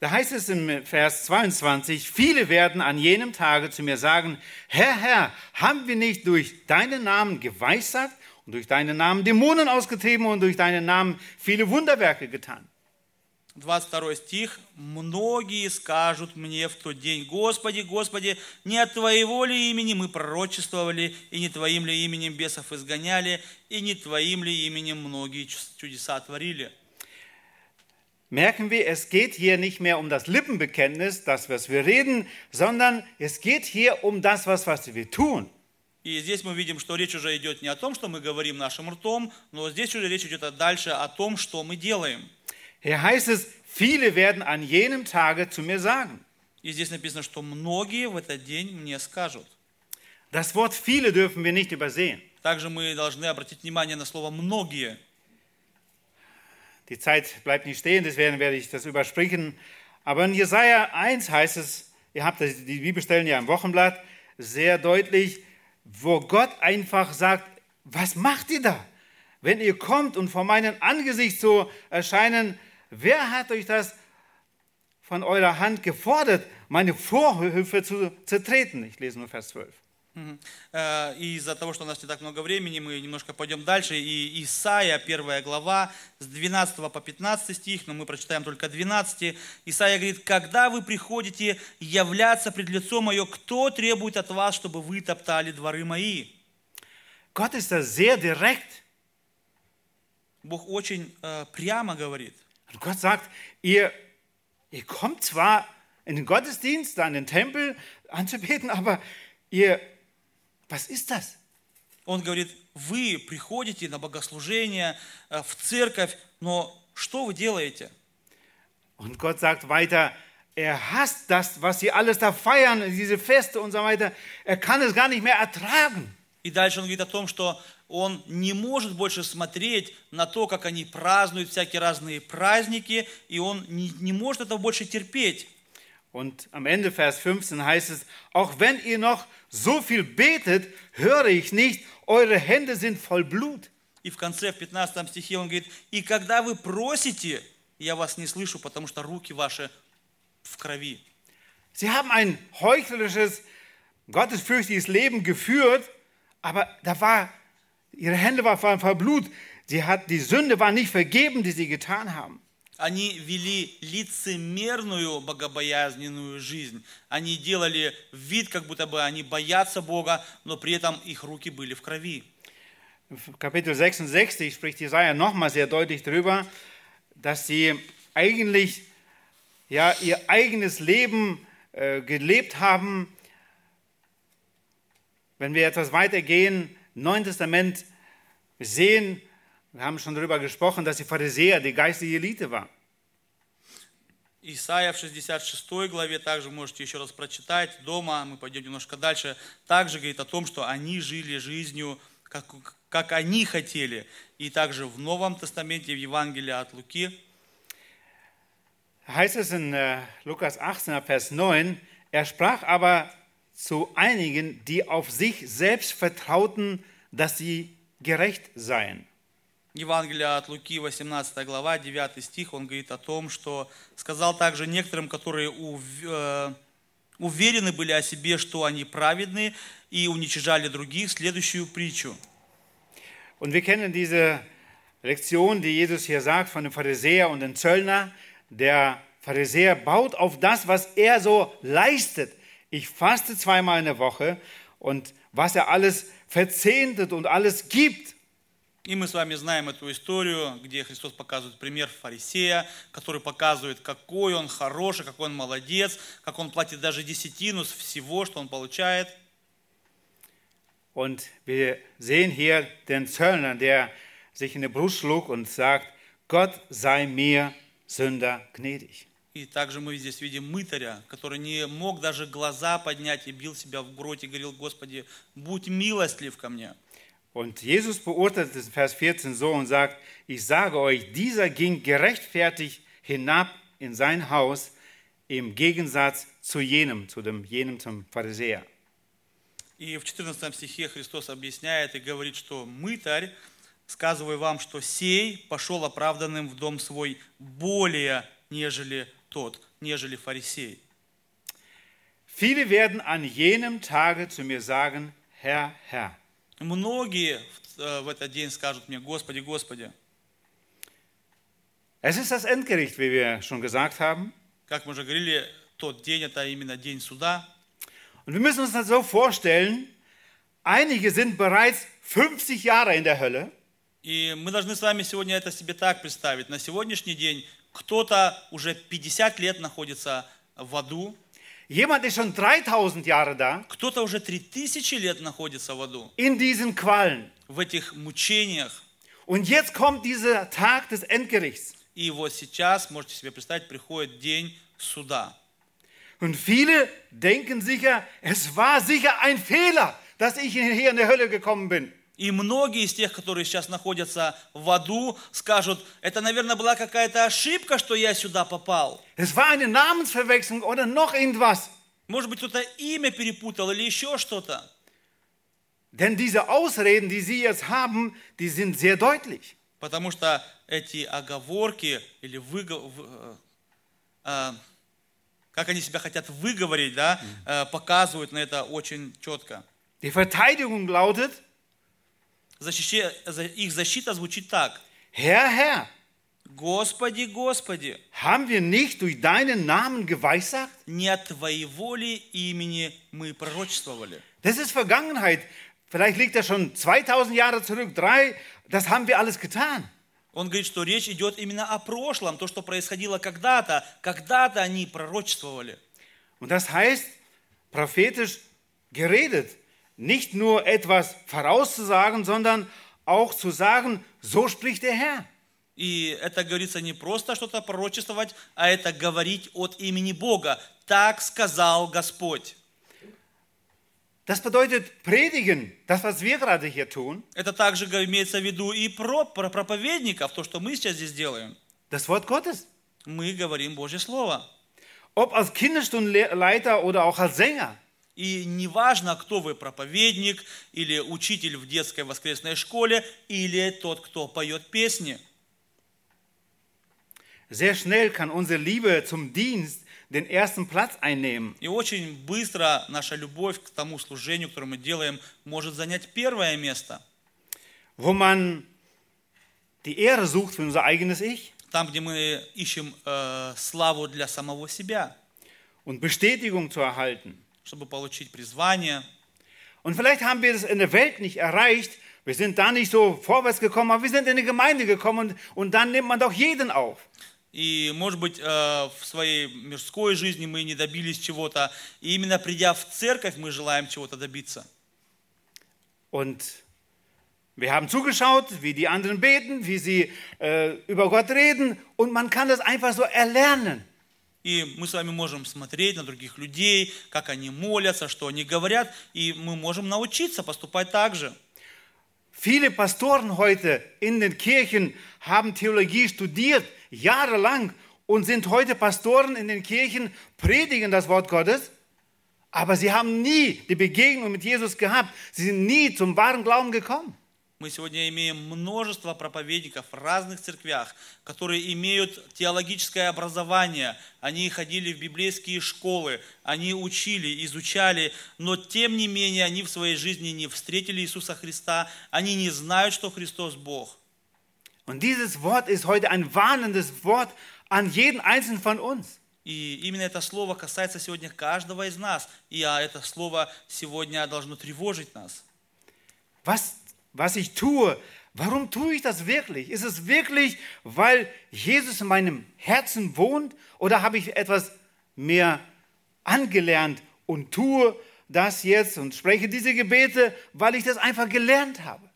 Da heißt es im Vers 22, viele werden an jenem Tage zu mir sagen, Herr, Herr, haben wir nicht durch deinen Namen geweissagt und durch deinen Namen Dämonen ausgetrieben und durch deinen Namen viele Wunderwerke getan? 22 стих. «Многие скажут мне в тот день, Господи, Господи, не от Твоего ли имени мы пророчествовали, и не Твоим ли именем бесов изгоняли, и не Твоим ли именем многие чудеса творили?» Merken wir, es geht hier nicht mehr um das Lippenbekenntnis, das, was wir reden, sondern es geht hier um das, was, was wir tun. И здесь мы видим, что речь уже идет не о том, что мы говорим нашим ртом, но здесь уже речь идет дальше о том, что мы делаем. Hier heißt es, viele werden an jenem Tage zu mir sagen. И здесь написано, что многие в этот день мне скажут. Das Wort viele dürfen wir nicht übersehen. Также мы должны обратить внимание на слово «многие». Die Zeit bleibt nicht stehen, deswegen werde ich das überspringen. Aber in Jesaja 1 heißt es, ihr habt die Bibelstellen ja im Wochenblatt, sehr deutlich, wo Gott einfach sagt, was macht ihr da? Wenn ihr kommt und vor meinem Angesicht so erscheinen, wer hat euch das von eurer Hand gefordert, meine Vorhöfe zu zertreten? Ich lese nur Vers 12. Э, И из-за того, что у нас не так много времени, мы немножко пойдем дальше. И Исаия, первая глава, с 12 по 15 стих, но мы прочитаем только 12. Исаия говорит, «Когда вы приходите являться пред лицо мое, кто требует от вас, чтобы вы топтали дворы мои?» Gott ist da sehr direkt. Бог очень э, прямо говорит. Und Gott sagt, ihr, ihr kommt zwar in den Gottesdienst, an den Tempel anzubeten, aber ihr, was ist das? Он говорит, вы приходите на богослужение, э, в церковь, но что вы делаете? Und Gott sagt weiter, er hasst das, was sie alles da feiern, diese Feste und so weiter. Er kann es gar nicht mehr ertragen. И дальше он говорит о том, что он не может больше смотреть на то, как они празднуют всякие разные праздники, и он не, не может этого больше терпеть. Und am Ende Vers 15 heißt es, auch wenn ihr noch so viel betet, höre ich nicht, eure Hände sind voll Blut. И в конце, в 15 стихе он говорит, и когда вы просите, я вас не слышу, потому что руки ваши в крови. Sie haben ein heuchlerisches, gottesfürchtiges Leben geführt, aber da war, ihre Hände waren voll Blut. Sie hat, die Sünde war nicht vergeben, die sie getan haben. Они вели лицемерную, богобоязненную жизнь. Они делали вид, как будто бы они боятся Бога, но при этом их руки были в крови. Im Kapitel 66 spricht Jesaja nochmal sehr deutlich darüber, dass sie eigentlich ja, ihr eigenes Leben äh, gelebt haben. Wenn wir etwas weitergehen, im Neuen Testament, wir sehen, wir haben schon darüber gesprochen, dass die Pharisäer die geistige Elite war. Исайя в 66 главе, также можете еще раз прочитать дома, мы пойдем немножко дальше, также говорит о том, что они жили жизнью, как, как они хотели. И также в Новом Тестаменте, в Евангелии от Луки, Da heißt es in äh, Lukas 18, Vers 9, er sprach aber zu einigen, die auf sich selbst vertrauten, dass sie gerecht seien. Евангелие от Луки, 18 глава, 9 стих, он говорит о том, что сказал также некоторым, которые ув- э, уверены были о себе, что они праведны, и уничижали других, следующую притчу. Und wir kennen diese Lektion, die Jesus hier sagt von dem Pharisäer und dem Zöllner. Der Pharisäer baut auf das, was er so leistet. Ich faste zweimal in der Woche und was er alles verzehntet und alles gibt. И мы с вами знаем эту историю, где Христос показывает пример фарисея, который показывает, какой он хороший, какой он молодец, как он платит даже десятину с всего, что он получает. Und wir sehen hier den Zöllner, der sich in die Brust schlug und sagt, Gott sei mir Sünder gnädig. И также мы здесь видим мытаря, который не мог даже глаза поднять и бил себя в грудь и говорил, Господи, будь милостлив ко мне. Und Jesus beurteilt es in Vers 14 so und sagt, ich sage euch, dieser ging gerechtfertigt hinab in sein Haus im Gegensatz zu jenem, zu dem jenem zum Pharisäer. И в 14 стихе Христос объясняет и говорит, что мытарь, сказываю вам, что сей пошел оправданным в дом свой более, нежели тот, нежели фарисей. Viele werden an jenem Tage zu mir sagen, Herr, Herr. Многие в, э, в этот день скажут мне, Господи, Господи, Es ist das Endgericht, wie wir schon gesagt haben. как мы уже говорили, тот день это именно день суда. Und wir müssen uns das so vorstellen, einige sind bereits 50 Jahre in der Hölle. И мы должны с вами сегодня это себе так представить. На сегодняшний день кто-то уже 50 лет находится в аду, Jemand ist schon 3000 Jahre da Кто-то уже 3000 лет находится в аду, in diesen Qualen. в этих мучениях. Und jetzt kommt dieser Tag des Endgerichts. И вот сейчас, можете себе представить, приходит день суда. Und viele denken sicher, es war sicher ein Fehler, dass ich hier in die Hölle gekommen bin. И многие из тех, которые сейчас находятся в аду, скажут, это, наверное, была какая-то ошибка, что я сюда попал. Es war eine Namensverwechslung oder noch irgendwas. Может быть, кто-то имя перепутал или еще что-то. Denn diese Ausreden, die sie jetzt haben, die sind sehr deutlich. Потому что эти оговорки или э, э, как они себя хотят выговорить, да, э, показывают на это очень четко. Die Verteidigung lautet, Защище- за- их защита звучит так. Herr, Herr, Господи, Господи, haben wir nicht durch deinen Namen geweissagt? не от Твоего ли имени мы пророчествовали? Das ist Vergangenheit. Vielleicht liegt das schon 2000 Jahre zurück, drei. Das haben wir alles getan. Он говорит, что речь идет именно о прошлом, то, что происходило когда-то. Когда-то они пророчествовали. Und das heißt, prophetisch geredet, nicht nur etwas vorauszusagen, sondern auch zu sagen, so spricht der Herr. И это говорится не просто что-то пророчествовать, а это говорить от имени Бога. Так сказал Господь. Das bedeutet predigen, das, was wir gerade hier tun, Это также имеется в виду и про, про проповедников, то, что мы сейчас здесь делаем. das Wort Gottes. Мы говорим Божье Слово. Ob als Kinderstundenleiter oder auch als Sänger. И неважно, кто вы, проповедник, или учитель в детской воскресной школе, или тот, кто поет песни. Sehr schnell kann unsere Liebe zum Dienst den ersten Platz einnehmen. И очень быстро наша любовь к тому служению, которое мы делаем, может занять первое место. wo man die Ehre sucht für unser eigenes Ich Там, где мы ищем э, славу для самого себя, und Bestätigung zu erhalten. чтобы получить призвание. Und vielleicht haben wir das in der Welt nicht erreicht, wir sind da nicht so vorwärts gekommen, aber wir sind in die Gemeinde gekommen und, und dann nimmt man doch jeden auf. И, может быть, э, в своей мирской жизни мы не добились чего-то. И именно придя в церковь, мы желаем чего-то добиться. Und wir haben zugeschaut, wie die anderen beten, wie sie äh, über Gott reden und man kann das einfach so erlernen. И мы с вами можем смотреть на других людей, как они молятся, что они говорят, и мы можем научиться поступать так же. Viele Pastoren heute in den Kirchen haben Theologie studiert, jahrelang, und sind heute Pastoren in den Kirchen, predigen das Wort Gottes, aber sie haben nie die Begegnung mit Jesus gehabt. Sie sind nie zum wahren Glauben gekommen. Мы сегодня имеем множество проповедников в разных церквях, которые имеют теологическое образование, они ходили в библейские школы, они учили, изучали, но тем не менее они в своей жизни не встретили Иисуса Христа, они не знают, что Христос Бог. Und dieses Wort ist heute ein warnendes Wort an jeden Einzelnen von uns. И именно это слово касается сегодня каждого из нас, и а, это слово сегодня должно тревожить нас. Was, was ich tue, warum tue ich das wirklich? Ist es wirklich, weil Jesus in meinem Herzen wohnt oder habe ich etwas mehr angelernt und tue das jetzt und spreche diese Gebete, weil ich das einfach gelernt habe?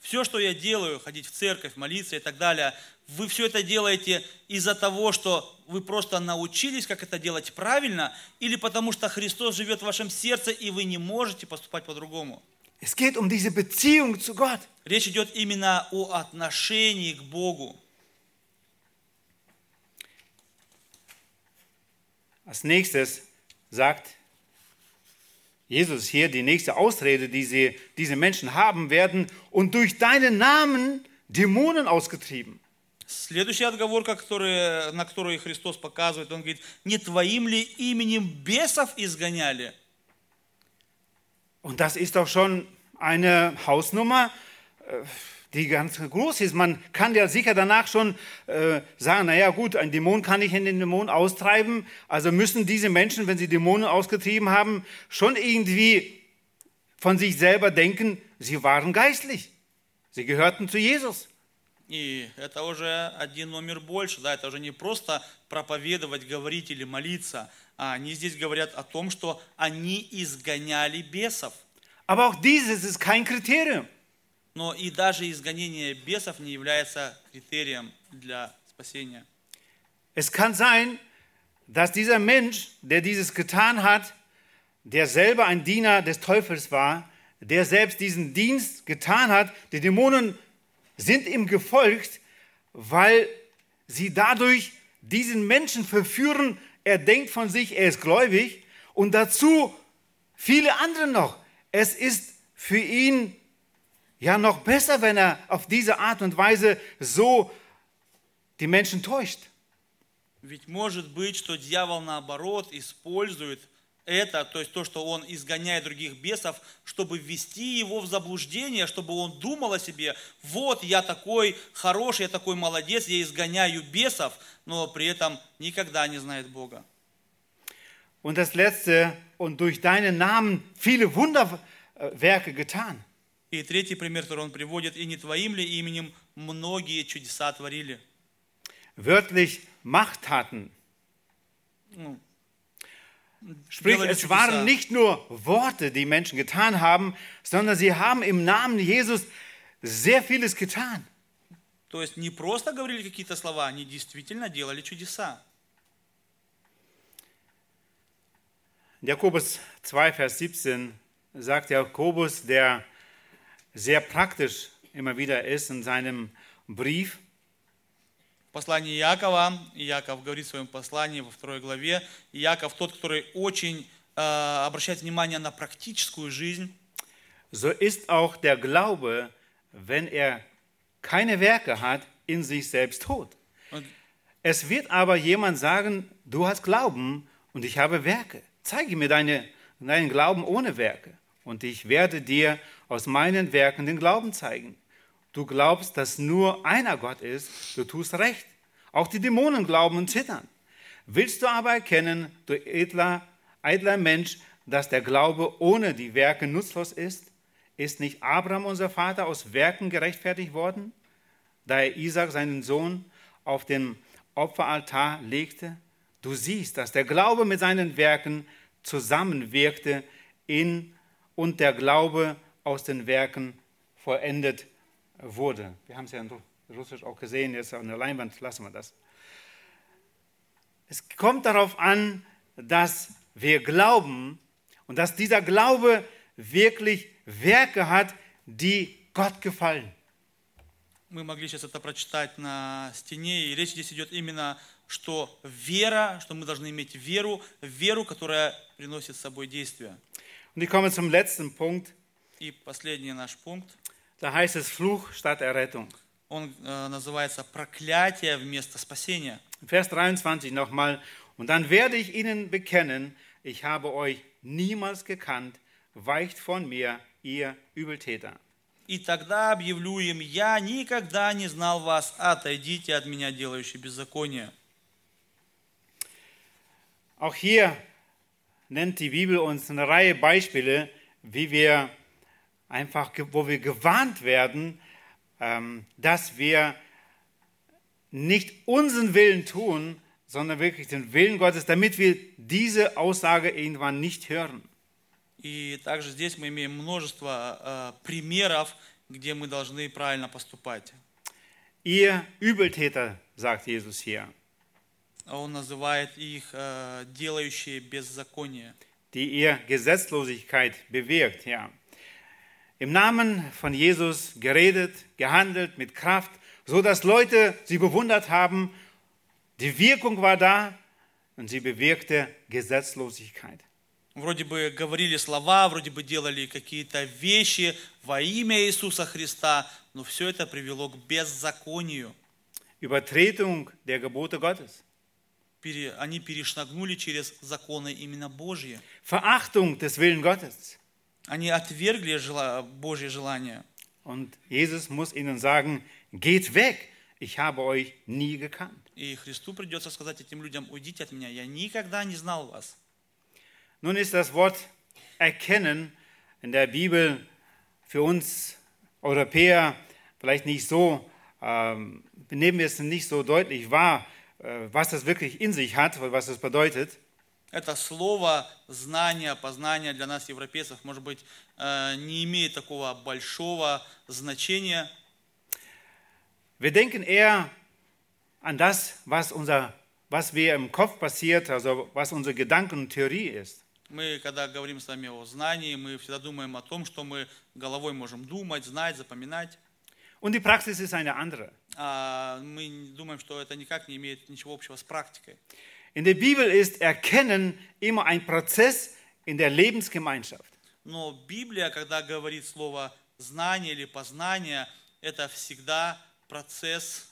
Все, что я делаю, ходить в церковь, молиться и так далее, вы все это делаете из-за того, что вы просто научились, как это делать правильно, или потому что Христос живет в вашем сердце, и вы не можете поступать по-другому. Es geht um diese Beziehung zu Gott. Речь идет именно о отношении к Богу. Als nächstes sagt Jesus hier die nächste Ausrede, die sie, diese Menschen haben werden, und durch deinen Namen Dämonen ausgetrieben. Следующая отговорка, который, на которую Христос показывает, Он говорит, не твоим ли именем бесов изгоняли? Und das ist doch schon eine Hausnummer, äh, die ganz groß ist. Man kann ja sicher danach schon äh, sagen, naja gut, ein Dämon kann ich in den Dämon austreiben. Also müssen diese Menschen, wenn sie Dämonen ausgetrieben haben, schon irgendwie von sich selber denken, sie waren geistlich. Sie gehörten zu Jesus. И это уже один номер больше, да, это уже не просто проповедовать, говорить или молиться, а они здесь говорят о том, что они изгоняли бесов. Aber auch dieses ist kein Kriterium. Но и даже изгонение бесов не является критерием для спасения. Es kann sein, dass dieser Mensch, der dieses getan hat, der selber ein Diener des Teufels war, der selbst diesen Dienst getan hat, die Dämonen sind ihm gefolgt, weil sie dadurch diesen Menschen verführen. Er denkt von sich, er ist gläubig und dazu viele andere noch. Es ist für ihn ja noch besser, wenn er auf diese Art und Weise so die Menschen täuscht. Ведь может быть, что дьявол наоборот использует это, то есть то, что он изгоняет других бесов, чтобы ввести его в заблуждение, чтобы он думал о себе, вот я такой хороший, я такой молодец, я изгоняю бесов, но при этом никогда не знает Бога. Und das Letzte, und durch deinen Namen viele Wunderwerke getan. И третий пример, который он приводит, и не твоим ли именем многие чудеса творили. Wörtlich Machttaten. Ну, Sprich, делали es waren чудеса. nicht nur Worte, die Menschen getan haben, sondern sie haben im Namen Jesus sehr vieles getan. То есть не просто говорили какие-то слова, они действительно делали чудеса. In Jakobus 2, Vers 17 sagt Jakobus, der sehr praktisch immer wieder ist in seinem Brief, В послании Иакова, и Иаков говорит в своем послании во второй главе, Иаков тот, который очень э, обращает внимание на практическую жизнь, so ist auch der Glaube, wenn er keine Werke hat, in sich selbst tot. Und Es wird aber jemand sagen, du hast Glauben und ich habe Werke. Zeige mir deine, deinen Glauben ohne Werke und ich werde dir aus meinen Werken den Glauben zeigen. Du glaubst, dass nur einer Gott ist, du tust recht. Auch die Dämonen glauben und zittern. Willst du aber erkennen, du edler, eitler Mensch, dass der Glaube ohne die Werke nutzlos ist? Ist nicht Abraham, unser Vater, aus Werken gerechtfertigt worden, da er Isaac, seinen Sohn, auf den Opferaltar legte? Du siehst, dass der Glaube mit seinen Werken zusammenwirkte in, und der Glaube aus den Werken vollendet wurde. Wir haben es ja in Russisch auch gesehen, jetzt an der Leinwand lassen wir das. Es kommt darauf an, dass wir glauben und dass dieser Glaube wirklich Werke hat, die Gott gefallen. мы могли сейчас это прочитать на стене, и речь здесь идет именно, что вера, что мы должны иметь веру, веру, которая приносит с собой действие. Und ich komme zum letzten Punkt. И последний наш пункт, Da heißt es Fluch statt Errettung. он э, называется «Проклятие вместо спасения». Vers 23 nochmal. Und dann werde ich ihnen bekennen, ich habe euch niemals gekannt, weicht von mir, ihr Übeltäter. И тогда объявлю им, я никогда не знал вас, отойдите от меня, делающие беззаконие. Auch hier nennt die Bibel uns eine Reihe Beispiele, wie wir einfach, ge- wo wir gewarnt werden, ähm, dass wir nicht unseren Willen tun, sondern wirklich den Willen Gottes, damit wir diese Aussage irgendwann nicht hören. И также здесь мы имеем множество э, примеров, где мы должны правильно поступать. Ihr Übeltäter, sagt Jesus hier, А Он называет их э, делающие беззаконие. die ihr Gesetzlosigkeit bewirkt, ja. Im Namen von Jesus geredet, gehandelt mit Kraft, so dass Leute sie bewundert haben. Die Wirkung war da und sie bewirkte Gesetzlosigkeit. Вроде бы говорили слова, вроде бы делали какие-то вещи во имя Иисуса Христа, но все это привело к беззаконию. Übertretung der Gebote Gottes, Пере- Они перешагнули через законы именно Божьи. Verachtung des Willen Gottes. Они отвергли жела- Божье желание. Und Jesus muss ihnen sagen, geht weg, ich habe euch nie gekannt. И Христу придется сказать этим людям, уйдите от меня, я никогда не знал вас. Nun ist das Wort erkennen in der Bibel für uns Europäer vielleicht nicht so ähm, nehmen wir es nicht so deutlich wahr, äh, was das wirklich in sich hat, was das bedeutet. Это слово знание, познание для нас, европейцев, может быть, э, не имеет такого большого значения. Wir denken eher an das, was, unser, was wir im Kopf passiert, also was unsere Gedanken und Theorie ist. Мы, когда говорим с вами о знании, мы всегда думаем о том, что мы головой можем думать, знать, запоминать. Und die Praxis ist eine andere. А мы думаем, что это никак не имеет ничего общего с практикой. In der Bibel ist Erkennen immer ein Prozess in der Lebensgemeinschaft. Но Библия, когда говорит слово знание или познание, это всегда процесс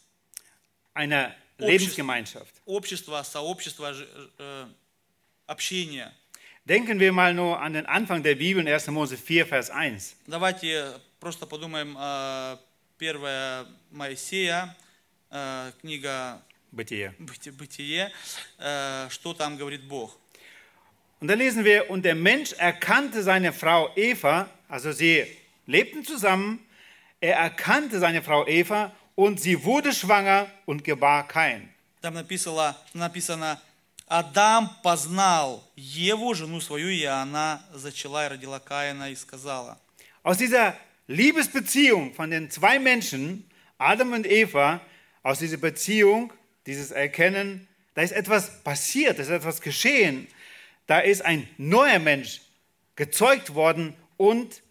Einer Общes- Lebensgemeinschaft. общества, сообщества, ж- э, общения. Denken wir mal nur an den Anfang der Bibel, 1. Mose 4, Vers 1. Давайте просто подумаем, э, первая Моисея, э, книга Бытие, э, что там говорит Бог. Und da lesen wir, und der Mensch erkannte seine Frau Eva, also sie lebten zusammen, er erkannte seine Frau Eva und sie wurde schwanger und gebar kein. Там написано, написано, Адам познал Еву, жену свою, и она зачала и родила Каина и сказала. Aus dieser Liebesbeziehung von den zwei Menschen, Adam und Eva, aus dieser Beziehung, dieses Erkennen, da ist etwas passiert, da ist etwas geschehen. Da ist ein neuer Mensch gezeugt worden und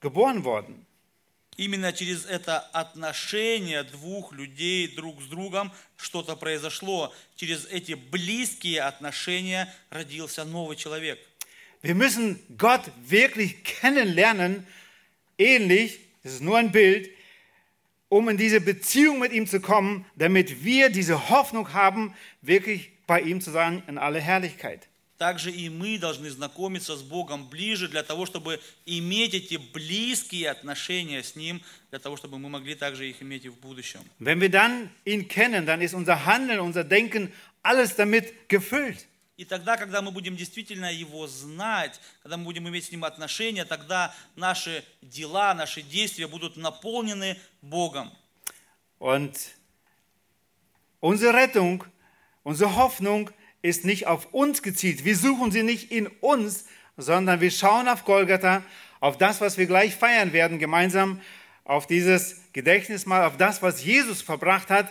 geboren worden. Именно через это отношение двух людей друг с другом что-то произошло. Через эти близкие отношения родился новый человек. Wir müssen Gott wirklich kennenlernen, ähnlich, das ist nur ein Bild, um in diese Beziehung mit ihm zu kommen, damit wir diese Hoffnung haben, wirklich bei ihm zu sein in aller Herrlichkeit. Также и мы должны знакомиться с Богом ближе для того, чтобы иметь эти близкие отношения с Ним, для того, чтобы мы могли также их иметь и в будущем. Wenn wir dann ihn kennen, dann ist unser Handeln, unser Denken, alles damit gefüllt. И тогда, когда мы будем действительно Его знать, когда мы будем иметь с Ним отношения, тогда наши дела, наши действия будут наполнены Богом. Und unsere Rettung, unsere Hoffnung ist nicht auf uns gezielt. Wir suchen sie nicht in uns, sondern wir schauen auf Golgatha, auf das, was wir gleich feiern werden, gemeinsam auf dieses Gedächtnismal, auf das, was Jesus verbracht hat.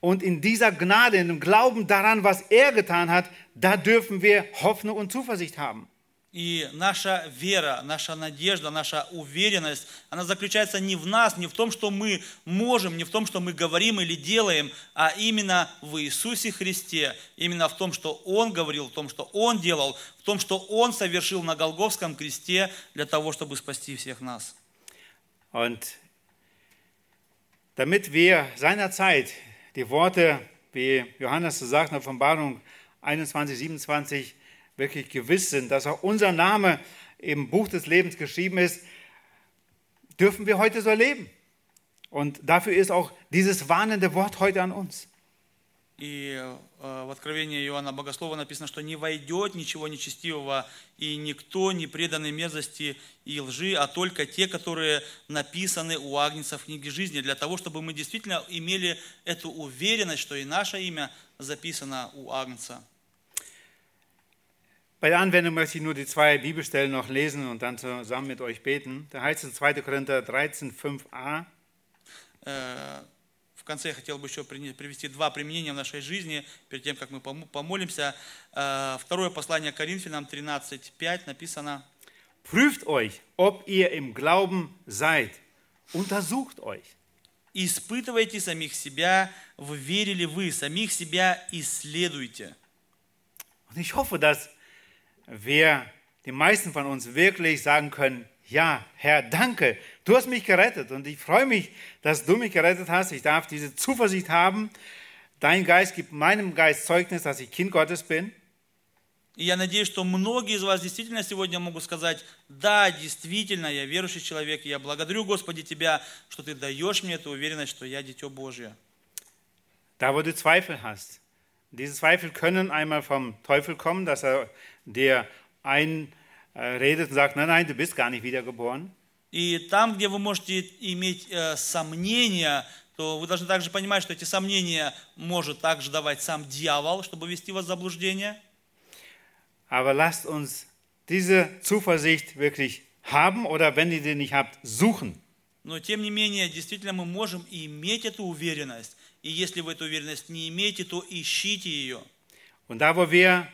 Und in dieser Gnade, in dem Glauben daran, was er getan hat, da dürfen wir Hoffnung und Zuversicht haben. И наша вера, наша надежда, наша уверенность, она заключается не в нас, не в том, что мы можем, не в том, что мы говорим или делаем, а именно в Иисусе Христе, именно в том, что Он говорил, в том, что Он делал, в том, что Он совершил на Голговском кресте для того, чтобы спасти всех нас. Und damit wir seinerzeit die Worte, wie Johannes so sagt in der Offenbarung 21, 27, wirklich gewiss sind, dass auch unser Name im Buch des Lebens geschrieben ist, dürfen wir heute so leben. Und dafür ist auch dieses warnende Wort heute an uns. И э, в Откровении Иоанна Богослова написано, что не войдет ничего нечестивого и никто не преданный мерзости и лжи, а только те, которые написаны у Агнца в книге жизни, для того, чтобы мы действительно имели эту уверенность, что и наше имя записано у Агнца. Bei der Anwendung möchte ich nur die zwei Bibelstellen noch lesen und dann zusammen mit euch beten. Da heißt es in 2. Korinther 13, 5a. Э, В конце я хотел бы еще привести два применения в нашей жизни, перед тем, как мы помо- помолимся. Э, Второе послание Коринфянам 13.5 написано – Prüft euch, ob ihr im Glauben seid. Untersucht euch. Испытывайте самих себя, в вере ли вы, самих себя исследуйте. Und ich hoffe, dass wir, die meisten von uns, wirklich sagen können, ja, Herr, danke, du hast mich gerettet und ich freue mich, dass du mich gerettet hast. Ich darf diese Zuversicht haben. Dein Geist gibt meinem Geist Zeugnis, dass ich Kind Gottes bin. И я надеюсь, что многие из вас действительно сегодня могут сказать, да, действительно, я верующий человек, и я благодарю, Господи, Тебя, что Ты даешь мне эту уверенность, что я Дитё Божье. Da, wo du Zweifel hast. Diese Zweifel können einmal vom Teufel kommen, dass er dir einredet und sagt, nein, nein, du bist gar nicht wiedergeboren. И там, где вы можете иметь э, сомнения, то вы должны также понимать, что эти сомнения может также давать сам дьявол, чтобы вести вас в заблуждение. Aber lasst uns diese Zuversicht wirklich haben oder wenn ihr die nicht habt, suchen. Но тем не менее, действительно мы можем иметь эту уверенность. И если вы эту уверенность не имеете, то ищите ее. Und da, wo wir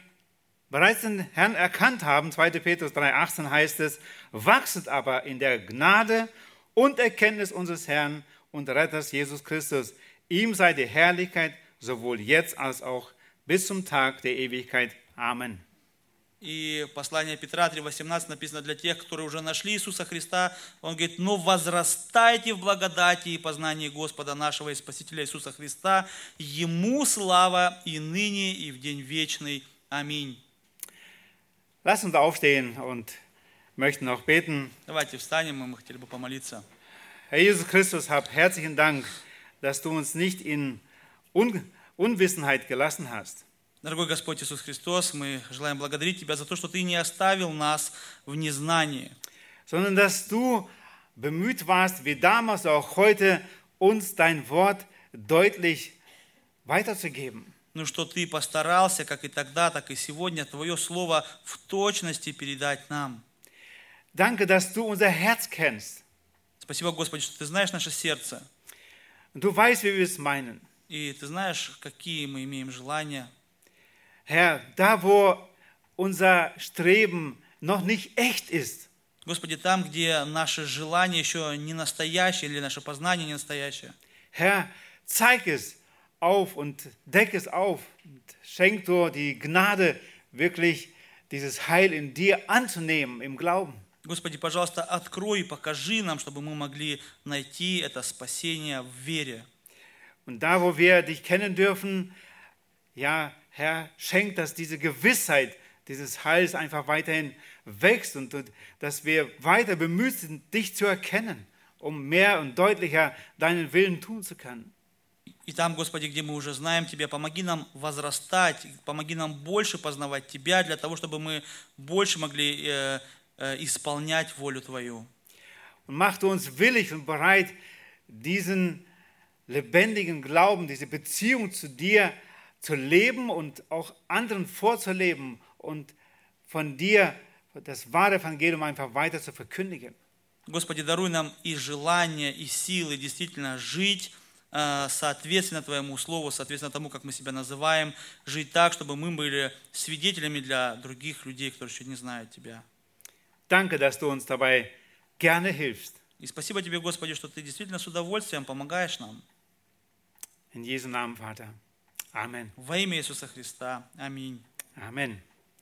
bereits den Herrn erkannt haben, 2. Petrus 3,18 heißt es, wachset aber in der Gnade und Erkenntnis unseres Herrn und Retters Jesus Christus. Ihm sei die Herrlichkeit sowohl jetzt als auch bis zum Tag der Ewigkeit. Amen. И послание Петра 3.18 написано для тех, которые уже нашли Иисуса Христа. Он говорит, но возрастайте в благодати и познании Господа нашего и Спасителя Иисуса Христа. Ему слава и ныне, и в день вечный. Аминь. Lass uns aufstehen und möchten noch beten. Давайте встанем, и мы хотели бы помолиться. Herr Jesus Christus, hab herzlichen Dank, dass du uns nicht in Un Unwissenheit gelassen hast. Дорогой Господь Иисус Христос, мы желаем благодарить Тебя за то, что Ты не оставил нас в незнании, sondern dass du bemüht warst, wie damals auch heute, uns dein Wort deutlich weiterzugeben. Но что Ты постарался, как и тогда, так и сегодня, Твое Слово в точности передать нам. Danke, dass du unser Herz kennst. Спасибо, Господи, что Ты знаешь наше сердце, du weißt, wie wir es meinen. и Ты знаешь, какие мы имеем желания. Herr, da wo unser Streben noch nicht echt ist, Господи, там, где наше желание еще не настоящее, или наше познание не настоящее, Herr, zeig es auf und deck es auf. Und schenk du die Gnade, wirklich dieses Heil in dir anzunehmen im Glauben. Господи, пожалуйста, открой и покажи нам, чтобы мы могли найти это спасение в вере. Und da, wo wir dich kennen dürfen, ja, Herr, schenk, dass diese Gewissheit dieses Heils einfach weiterhin wächst und, und dass wir weiter bemüht sind, dich zu erkennen, um mehr und deutlicher deinen Willen tun zu können. И там, Господи, где мы уже знаем Тебя, помоги нам возрастать, помоги нам больше познавать Тебя, для того, чтобы мы больше могли э, э, исполнять волю Твою. Und mach du uns willig und bereit, diesen lebendigen Glauben, diese Beziehung zu dir zu leben und auch anderen vorzuleben und von dir das wahre Evangelium einfach weiter zu verkündigen. Господи, даруй нам и желание, и силы действительно жить соответственно Твоему Слову, соответственно тому, как мы себя называем, жить так, чтобы мы были свидетелями для других людей, которые еще не знают Тебя. Danke, dass du uns dabei gerne hilfst. И спасибо Тебе, Господи, что Ты действительно с удовольствием помогаешь нам. In Jesu Namen, Vater. Amen. Во имя Иисуса Христа. Аминь. Amen.